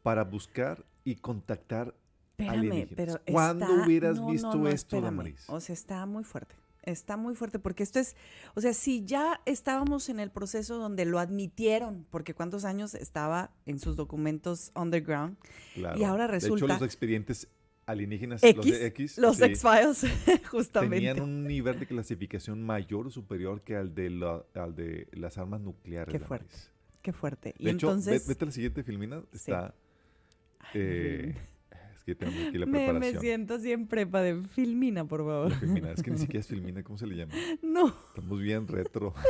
para buscar y contactar Espérame, alienígenas. pero ¿Cuándo está- hubieras no, visto no, no, esto. Damaris? O sea, está muy fuerte. Está muy fuerte porque esto es, o sea, si ya estábamos en el proceso donde lo admitieron, porque cuántos años estaba en sus documentos underground, Claro. y ahora De hecho, resulta- los expedientes alienígenas, X, los de X, los sí, X-Files, justamente. tenían un nivel de clasificación mayor o superior que al de, la- al de las armas nucleares. Qué fuerte. Qué fuerte. Y De hecho, ve- entonces, vete a la siguiente filmina. Sí. Está. eh, es que tengo aquí la me, me preparación. siento así en prepa de Filmina, por favor. La filmina. Es que ni siquiera es filmina. ¿Cómo se le llama? No. Estamos bien retro.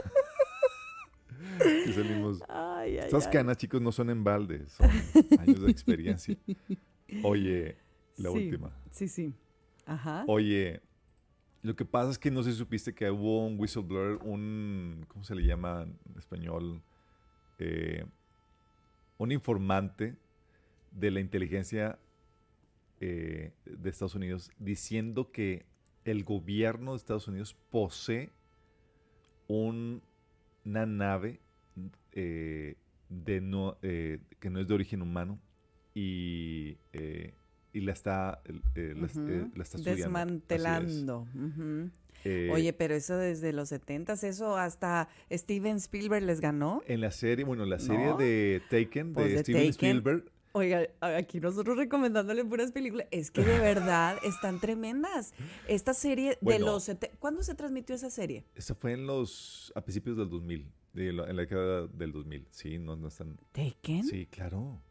Y salimos. Ay, ay, Estas ay. canas, chicos, no son en balde. Son años de experiencia. Oye, la Sí, última. Sí, sí. Ajá. Oye, lo que pasa es que no sé si supiste que hubo un whistleblower, un, ¿cómo se le llama en español? Eh, un informante de la inteligencia eh, de Estados Unidos diciendo que el gobierno de Estados Unidos posee un- una nave eh, de no, eh, que no es de origen humano y, y la está, la, está. Desmantelando. Eh, Oye, pero eso desde los 70 eso hasta Steven Spielberg les ganó. en la serie, bueno, la serie ¿No? de Taken, Pues de de Steven Taken. Spielberg, Oiga, aquí nosotros recomendándole puras películas. Es que de verdad están tremendas. Esta serie de los... ¿Cuándo se transmitió esa serie? esa fue en los, a principios del 2000, de la- en la década del 2000, sí, no, no están, ¿Taken? sí, claro.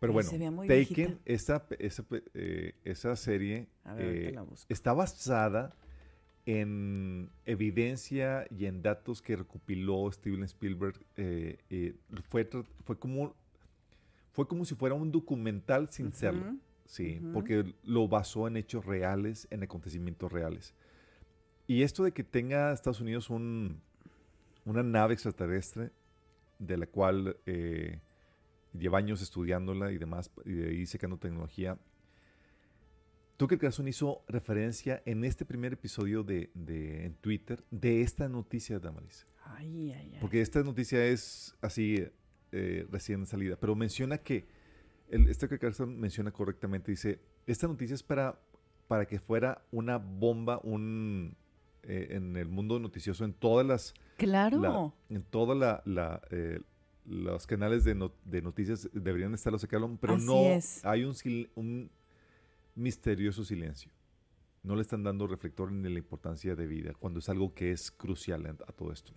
Pero Ay, bueno, se veía muy Taken, esa, esa, eh, esa serie A ver, eh, está basada en evidencia y en datos que recopiló Steven Spielberg. eh, eh, fue, fue, como, fue como si fuera un documental sin serlo. Ujú, Sí, ujú. porque lo basó en hechos reales, en acontecimientos reales. Y esto de que tenga Estados Unidos un, una nave extraterrestre, de la cual eh, lleva años estudiándola y demás, y de ahí sacando tecnología. Tucker Carlson hizo referencia en este primer episodio de, de- en Twitter de esta noticia, Damaris. Ay, ay, ay. Porque esta noticia es así eh, recién salida, pero menciona que, el, este que Carlson menciona correctamente, dice, esta noticia es para, para que fuera una bomba un, eh, en el mundo noticioso, en todas las, Claro. la- en todas la, la, eh, los canales de, no- de noticias deberían estarlo sacando, pero Así no es. hay un, misterioso silencio. No le están dando reflector ni la importancia de vida, cuando es algo que es crucial a, a todo esto.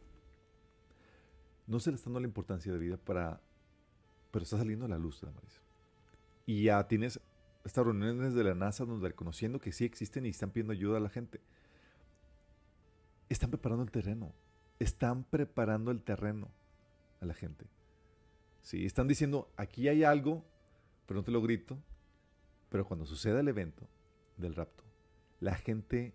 No se le está dando la importancia de vida para... Pero está saliendo a la luz, Damaris. Y ya tienes estas reuniones de la NASA donde reconociendo que sí existen y están pidiendo ayuda a la gente. Están preparando el terreno. Están preparando el terreno a la gente. Sí, están diciendo, aquí hay algo, pero no te lo grito. Pero cuando suceda el evento del rapto, la gente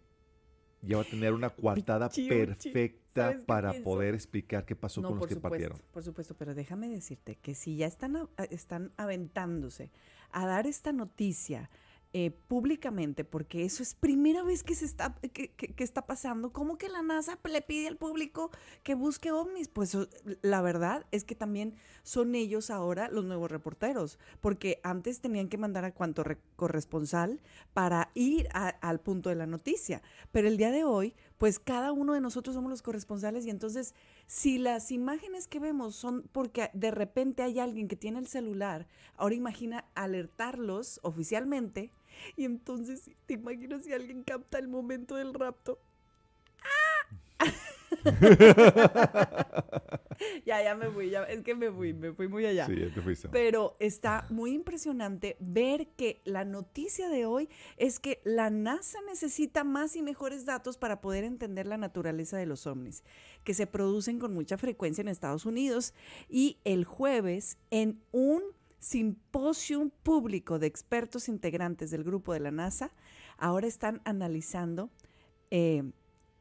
ya va a tener una coartada perfecta ¿Sabes qué para pienso? poder explicar qué pasó No, con los que supuesto, partieron. por supuesto, pero déjame decirte que si ya están, están aventándose a dar esta noticia eh, públicamente, porque eso es primera vez que se está, que, que- que está pasando. ¿Cómo que la NASA le pide al público que busque ovnis? Pues la verdad es que también son ellos ahora los nuevos reporteros, porque antes tenían que mandar a cuanto re- corresponsal para ir a- al punto de la noticia. Pero el día de hoy, pues cada uno de nosotros somos los corresponsales y entonces si las imágenes que vemos son porque de repente hay alguien que tiene el celular, ahora imagina alertarlos oficialmente y entonces te imaginas si alguien capta el momento del rapto. ¡Ah! ya, ya me fui, ya, es que me fui, me fui muy allá. Sí, ya te fuiste. Pero está muy impresionante ver que la noticia de hoy es que la NASA necesita más y mejores datos para poder entender la naturaleza de los ovnis, que se producen con mucha frecuencia en Estados Unidos. Y el jueves, en un simposio público de expertos integrantes del grupo de la NASA, ahora están analizando eh,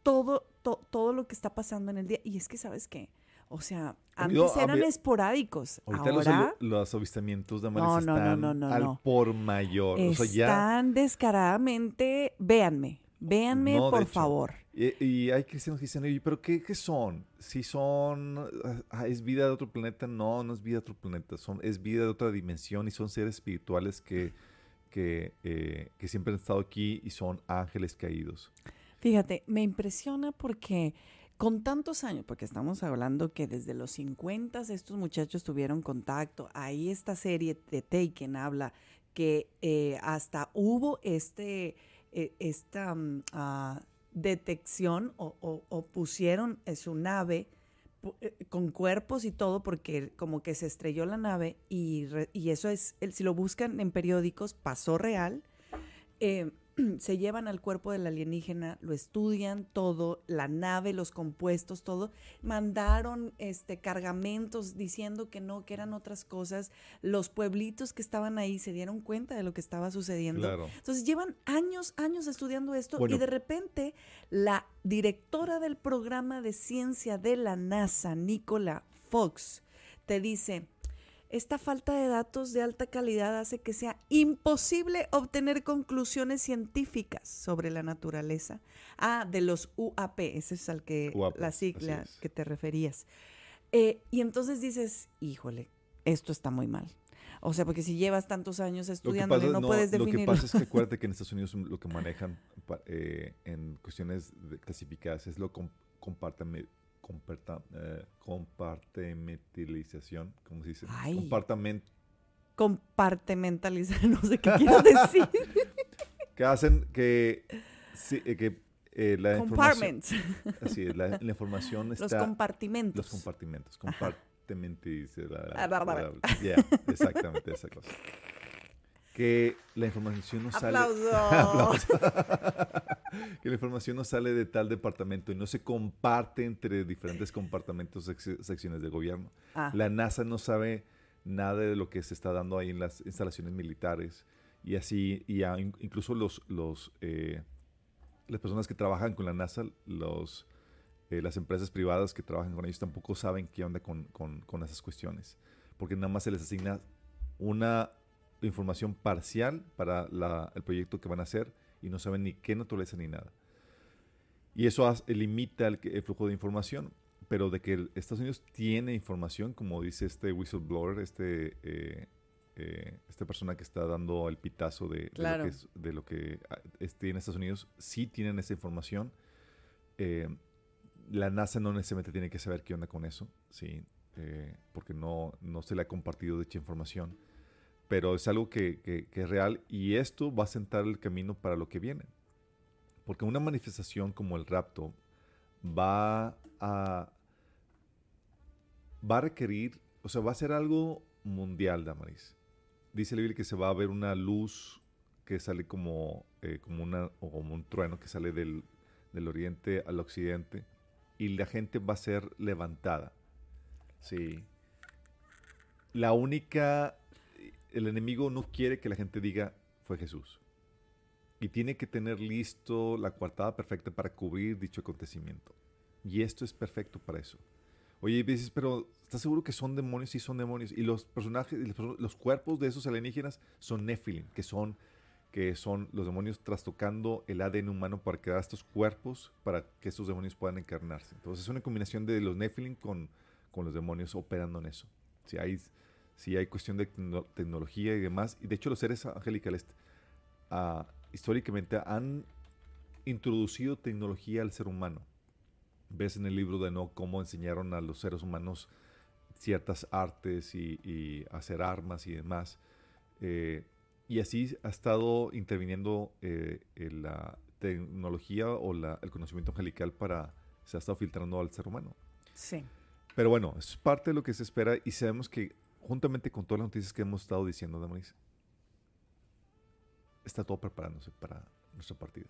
todo, to- todo lo que está pasando en el día. Y es que, ¿sabes qué? O sea, antes eran había- esporádicos. Ahorita Ahora los avistamientos de No, amares no, no, están al por mayor. O sea, ya. están descaradamente, véanme, véanme por hecho. favor. Y, y hay cristianos que dicen, "Oye, ¿pero qué, qué son? Si son, ah, ¿es vida de otro planeta? No, no es vida de otro planeta, son, es vida de otra dimensión y son seres espirituales que, que, eh, que siempre han estado aquí y son ángeles caídos. Fíjate, me impresiona porque con tantos años, porque estamos hablando que desde los 50 estos muchachos tuvieron contacto, ahí esta serie de Taken habla que eh, hasta hubo este, eh, esta ah, detección o, pusieron eh, su nave con cuerpos y todo porque como que se estrelló la nave y, re- y eso es, si lo buscan en periódicos, pasó real. se llevan al cuerpo del alienígena, lo estudian todo, la nave, los compuestos, todo. Mandaron este cargamentos diciendo que no, que eran otras cosas. Los pueblitos que estaban ahí se dieron cuenta de lo que estaba sucediendo. Claro. Entonces llevan años, años estudiando esto Bueno. y de repente la directora del programa de ciencia de la NASA, Nicola Fox, te dice, esta falta de datos de alta calidad hace que sea imposible obtener conclusiones científicas sobre la naturaleza. Ah, de los UAP, ese es al que UAP, la sigla es. que te referías. Eh, y entonces dices, híjole, esto está muy mal. O sea, porque si llevas tantos años pasa, no, no, puedes lo que definirlo. pasa es que acuérdate que en Estados Unidos lo que manejan eh, en cuestiones de clasificadas es lo com- compartame- comparta- eh, compartimentalización, ¿cómo se dice? Ay. Compartament Compartimentalizar, no sé qué quieres decir. que hacen que, sí, eh, que eh, la información, Compartments. así es, la, la información Los está compartimentos. los compartimentos, compartimentaliza- la- la- bla, bla, la- bla. la- yeah, exactamente esa cosa. Que la información no sale Aplauso. Aplauso. que la información no sale de tal departamento y no se comparte entre diferentes compartimentos, sec- secciones del gobierno. Ah. La NASA no sabe nada de lo que se está dando ahí en las instalaciones militares y así, y a- in- incluso los, los, eh, las personas que trabajan con la NASA, los, eh, las empresas privadas que trabajan con ellos tampoco saben qué onda con, con- con esas cuestiones, porque nada más se les asigna una información parcial para la- el proyecto que van a hacer y no saben ni qué naturaleza ni nada. Y eso has- limita el, el flujo de información, pero de que el- Estados Unidos tiene información, como dice este whistleblower, este, eh, eh, esta persona que está dando el pitazo de, de Claro. lo que, es- de lo que ah, es- tiene Estados Unidos, sí tienen esa información. Eh, la NASA no necesariamente tiene que saber qué onda con eso, sí, eh, porque no, no se le ha compartido dicha información. Pero es algo que, que- es real y esto va a sentar el camino para lo que viene. Porque una manifestación como el rapto va a, va a requerir, o sea, va a ser algo mundial, Damaris. Dice la Biblia que se va a ver una luz que sale como, eh, como, una, como un trueno que sale del, del oriente al occidente y la gente va a ser levantada. Sí. La única, el enemigo no quiere que la gente diga fue Jesús. Y tiene que tener listo la coartada perfecta para cubrir dicho acontecimiento. Y esto es perfecto para eso. Oye, y dices, pero ¿estás seguro que son demonios? Sí, son demonios. Y los personajes, los cuerpos de esos alienígenas son Nephilim, que son, que son los demonios trastocando el ADN humano para crear estos cuerpos para que estos demonios puedan encarnarse. Entonces es una combinación de los Nephilim con, con los demonios operando en eso. Si hay, si hay cuestión de tecno- tecnología y demás, y de hecho los seres angelicales ah, históricamente han introducido tecnología al ser humano. Ves en el libro de No cómo enseñaron a los seres humanos ciertas artes y, y hacer armas y demás. Eh, y así ha estado interviniendo eh, en la tecnología o la- el conocimiento angelical para se ha estado filtrando al ser humano. Sí. Pero bueno, es parte de lo que se espera y sabemos que juntamente con todas las noticias que hemos estado diciendo, Damaris, está todo preparándose para nuestra partida.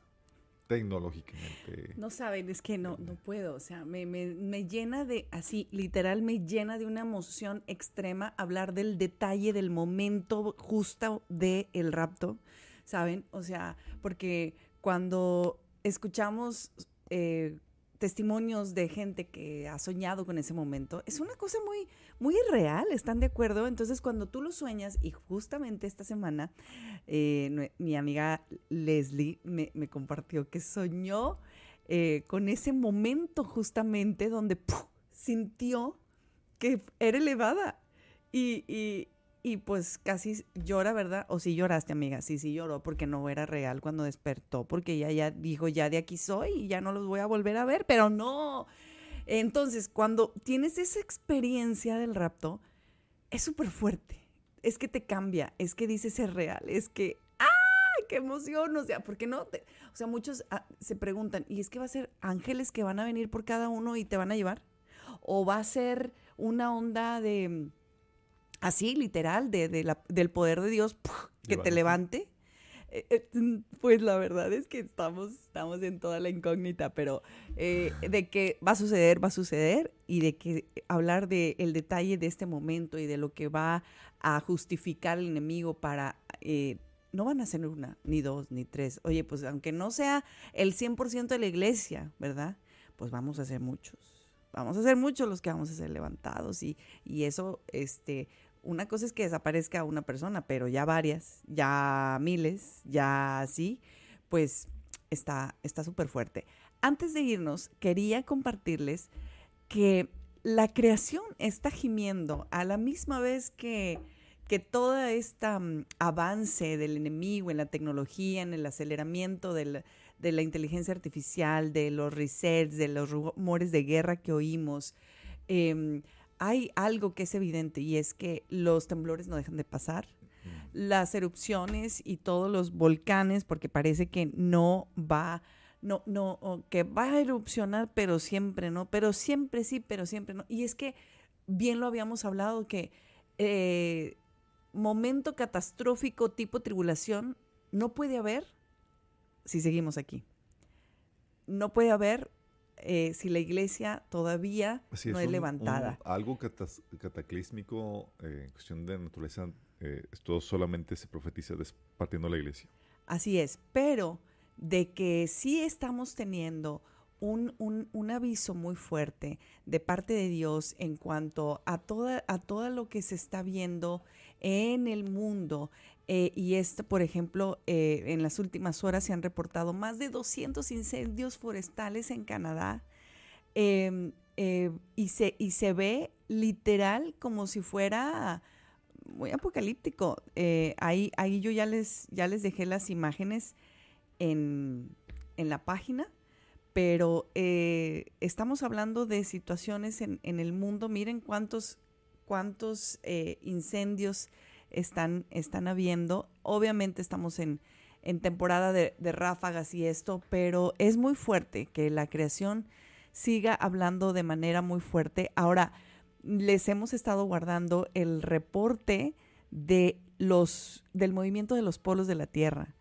Tecnológicamente. No saben, es que no, no puedo. O sea, me, me, me llena de, así, literal, me llena de una emoción extrema hablar del detalle, del momento justo del el rapto, ¿saben? O sea, porque cuando escuchamos eh, testimonios de gente que ha soñado con ese momento, es una cosa muy, muy irreal, ¿están de acuerdo? Entonces, cuando tú lo sueñas, y justamente esta semana, eh, mi amiga Leslie me, compartió que soñó eh, con ese momento justamente donde sintió que era elevada. Y- y, pues casi llora, ¿verdad? O si lloraste, amiga. Sí, sí lloró porque no era real cuando despertó, porque ella ya dijo, ya de aquí soy y ya no los voy a volver a ver, pero no. Entonces, cuando tienes esa experiencia del rapto, es súper fuerte. Es que te cambia, es que dices es real, es que, ¡ay, qué emoción! O sea, ¿por qué no? Te- o sea, muchos ah, se preguntan, ¿y es que va a ser ángeles que van a venir por cada uno y te van a llevar? ¿O va a ser una onda de, así, literal, de, de la- del poder de Dios ¡puf! que te levante? Eh, eh, mm, Pues la verdad es que estamos, estamos en toda la incógnita, pero eh, de que va a suceder, va a suceder, y de que hablar de el detalle de este momento y de lo que va a justificar el enemigo para... eh, no van a ser una, ni dos, ni tres. Oye, pues aunque no sea el 100% de la iglesia, ¿verdad? Pues vamos a ser muchos. Vamos a ser muchos los que vamos a ser levantados. Y, y eso, este, una cosa es que desaparezca una persona, pero ya varias, ya miles, ya así, pues está está súper fuerte. Antes de irnos, quería compartirles que la creación está gimiendo a la misma vez que, que todo este avance del enemigo en la tecnología, en el aceleramiento del- de la inteligencia artificial, de los resets, de los rumores de guerra que oímos, em, hay algo que es evidente y es que los temblores no dejan de pasar, las erupciones y todos los volcanes, porque parece que no va, no, no, que va a erupcionar, pero siempre no, pero siempre sí, pero siempre no. Y es que bien lo habíamos hablado que eh, momento catastrófico tipo tribulación no puede haber si seguimos aquí. No puede haber eh, si la iglesia todavía no es, es un- levantada. un- algo catas- cataclísmico eh, en cuestión de naturaleza, eh, esto solamente se profetiza partiendo la iglesia. Así es, pero de que sí estamos teniendo un, un- un aviso muy fuerte de parte de Dios en cuanto a, toda, a todo lo que se está viendo en el mundo. Eh, y esto, por ejemplo, eh, en las últimas horas se han reportado más de 200 incendios forestales en Canadá. em, eh, y, se, y se ve literal como si fuera muy apocalíptico. Ahí, ahí yo ya les, ya les dejé las imágenes en, en la página, pero estamos hablando de situaciones en, en el mundo. Miren cuántos, cuántos incendios están, están habiendo. Obviamente estamos en, en temporada de, ráfagas y esto, pero es muy fuerte que la creación siga hablando de manera muy fuerte. Ahora, les hemos estado guardando el reporte de los, del movimiento de los polos de la Tierra.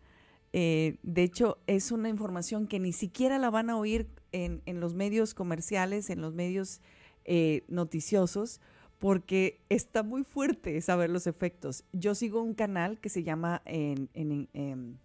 Eh, de hecho, es una información que ni siquiera la van a oír en, en los medios comerciales, en los medios eh, noticiosos, porque está muy fuerte saber los efectos. Yo sigo un canal que se llama en, en- en-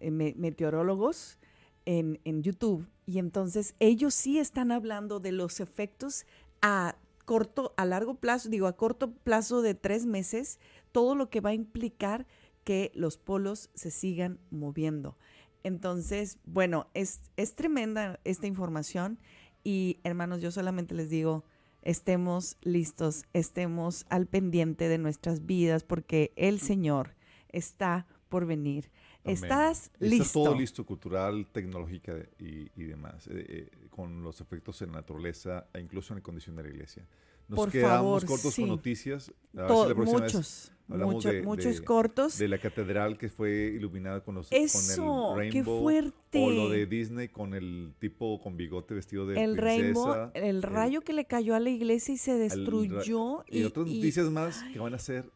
en Me- Meteorólogos en YouTube y entonces ellos sí están hablando de los efectos a corto, a largo plazo, digo, a corto plazo de tres meses, todo lo que va a implicar que los polos se sigan moviendo. Entonces, bueno, es, es tremenda esta información y hermanos, yo solamente les digo, estemos listos, estemos al pendiente de nuestras vidas porque el Señor está por venir. Amén. ¿Estás listo? Está todo listo, cultural, tecnológica y, y demás, eh, eh, con los efectos en la naturaleza e incluso en la condición de la iglesia. Nos Por quedamos favor, cortos sí. con noticias. A ver si la próxima vez muchos, hablamos mucho- de- muchos de- cortos. De la catedral que fue iluminada con, los, Eso, con el qué rainbow. fuerte. O lo de Disney con el tipo con bigote vestido de el rainbow, princesa. el rayo que le cayó a la iglesia y se el destruyó. y, otras y- noticias más que van a ser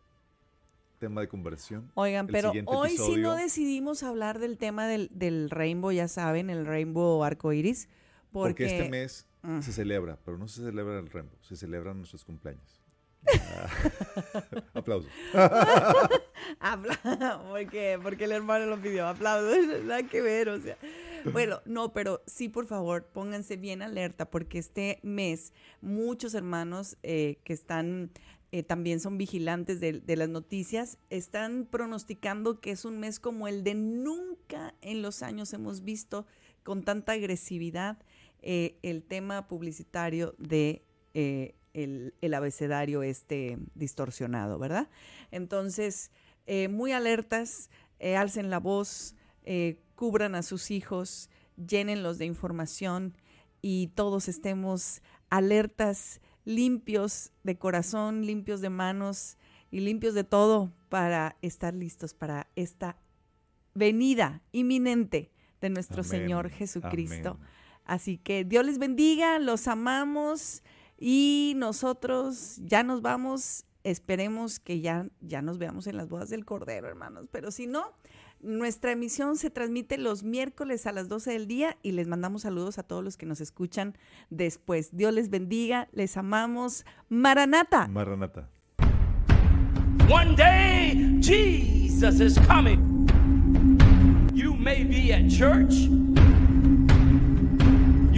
tema de conversión. Oigan, el pero hoy sí no episodio. decidimos hablar del tema del, del rainbow, ya saben, el rainbow arcoiris. Porque, Porque, este mes Mm. se celebra, pero no se celebra el rainbow, se celebran nuestros cumpleaños. Ah. Aplausos. Porque, porque el hermano lo pidió. Aplausos, nada que ver, o sea. Bueno, no, pero sí, por favor, pónganse bien alerta, porque este mes muchos hermanos eh, que están, eh, también son vigilantes de, de las noticias, están pronosticando que es un mes como el de nunca en los años hemos visto con tanta agresividad eh, el tema publicitario de eh, el, el abecedario este distorsionado, ¿verdad? Entonces, eh, muy alertas, alcen la voz, cubran a sus hijos, llénenlos de información y todos estemos alertas, limpios de corazón, limpios de manos y limpios de todo para estar listos para esta venida inminente de nuestro Amén, Señor Jesucristo. amén. Así que Dios les bendiga, los amamos y nosotros ya nos vamos. Esperemos que ya, ya nos veamos en las bodas del Cordero, hermanos. Pero si no, nuestra emisión se transmite los miércoles a las 12 del día y les mandamos saludos a todos los que nos escuchan después. Dios les bendiga, les amamos. Maranata. Maranata. One day, Jesus is coming. You may be at church.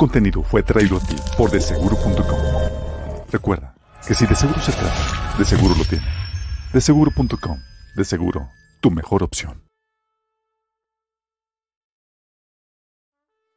Contenido fue traído a ti por deseguro.com. Recuerda que si de seguro se trata, de seguro lo tiene. Deseguro.com. De seguro, tu mejor opción.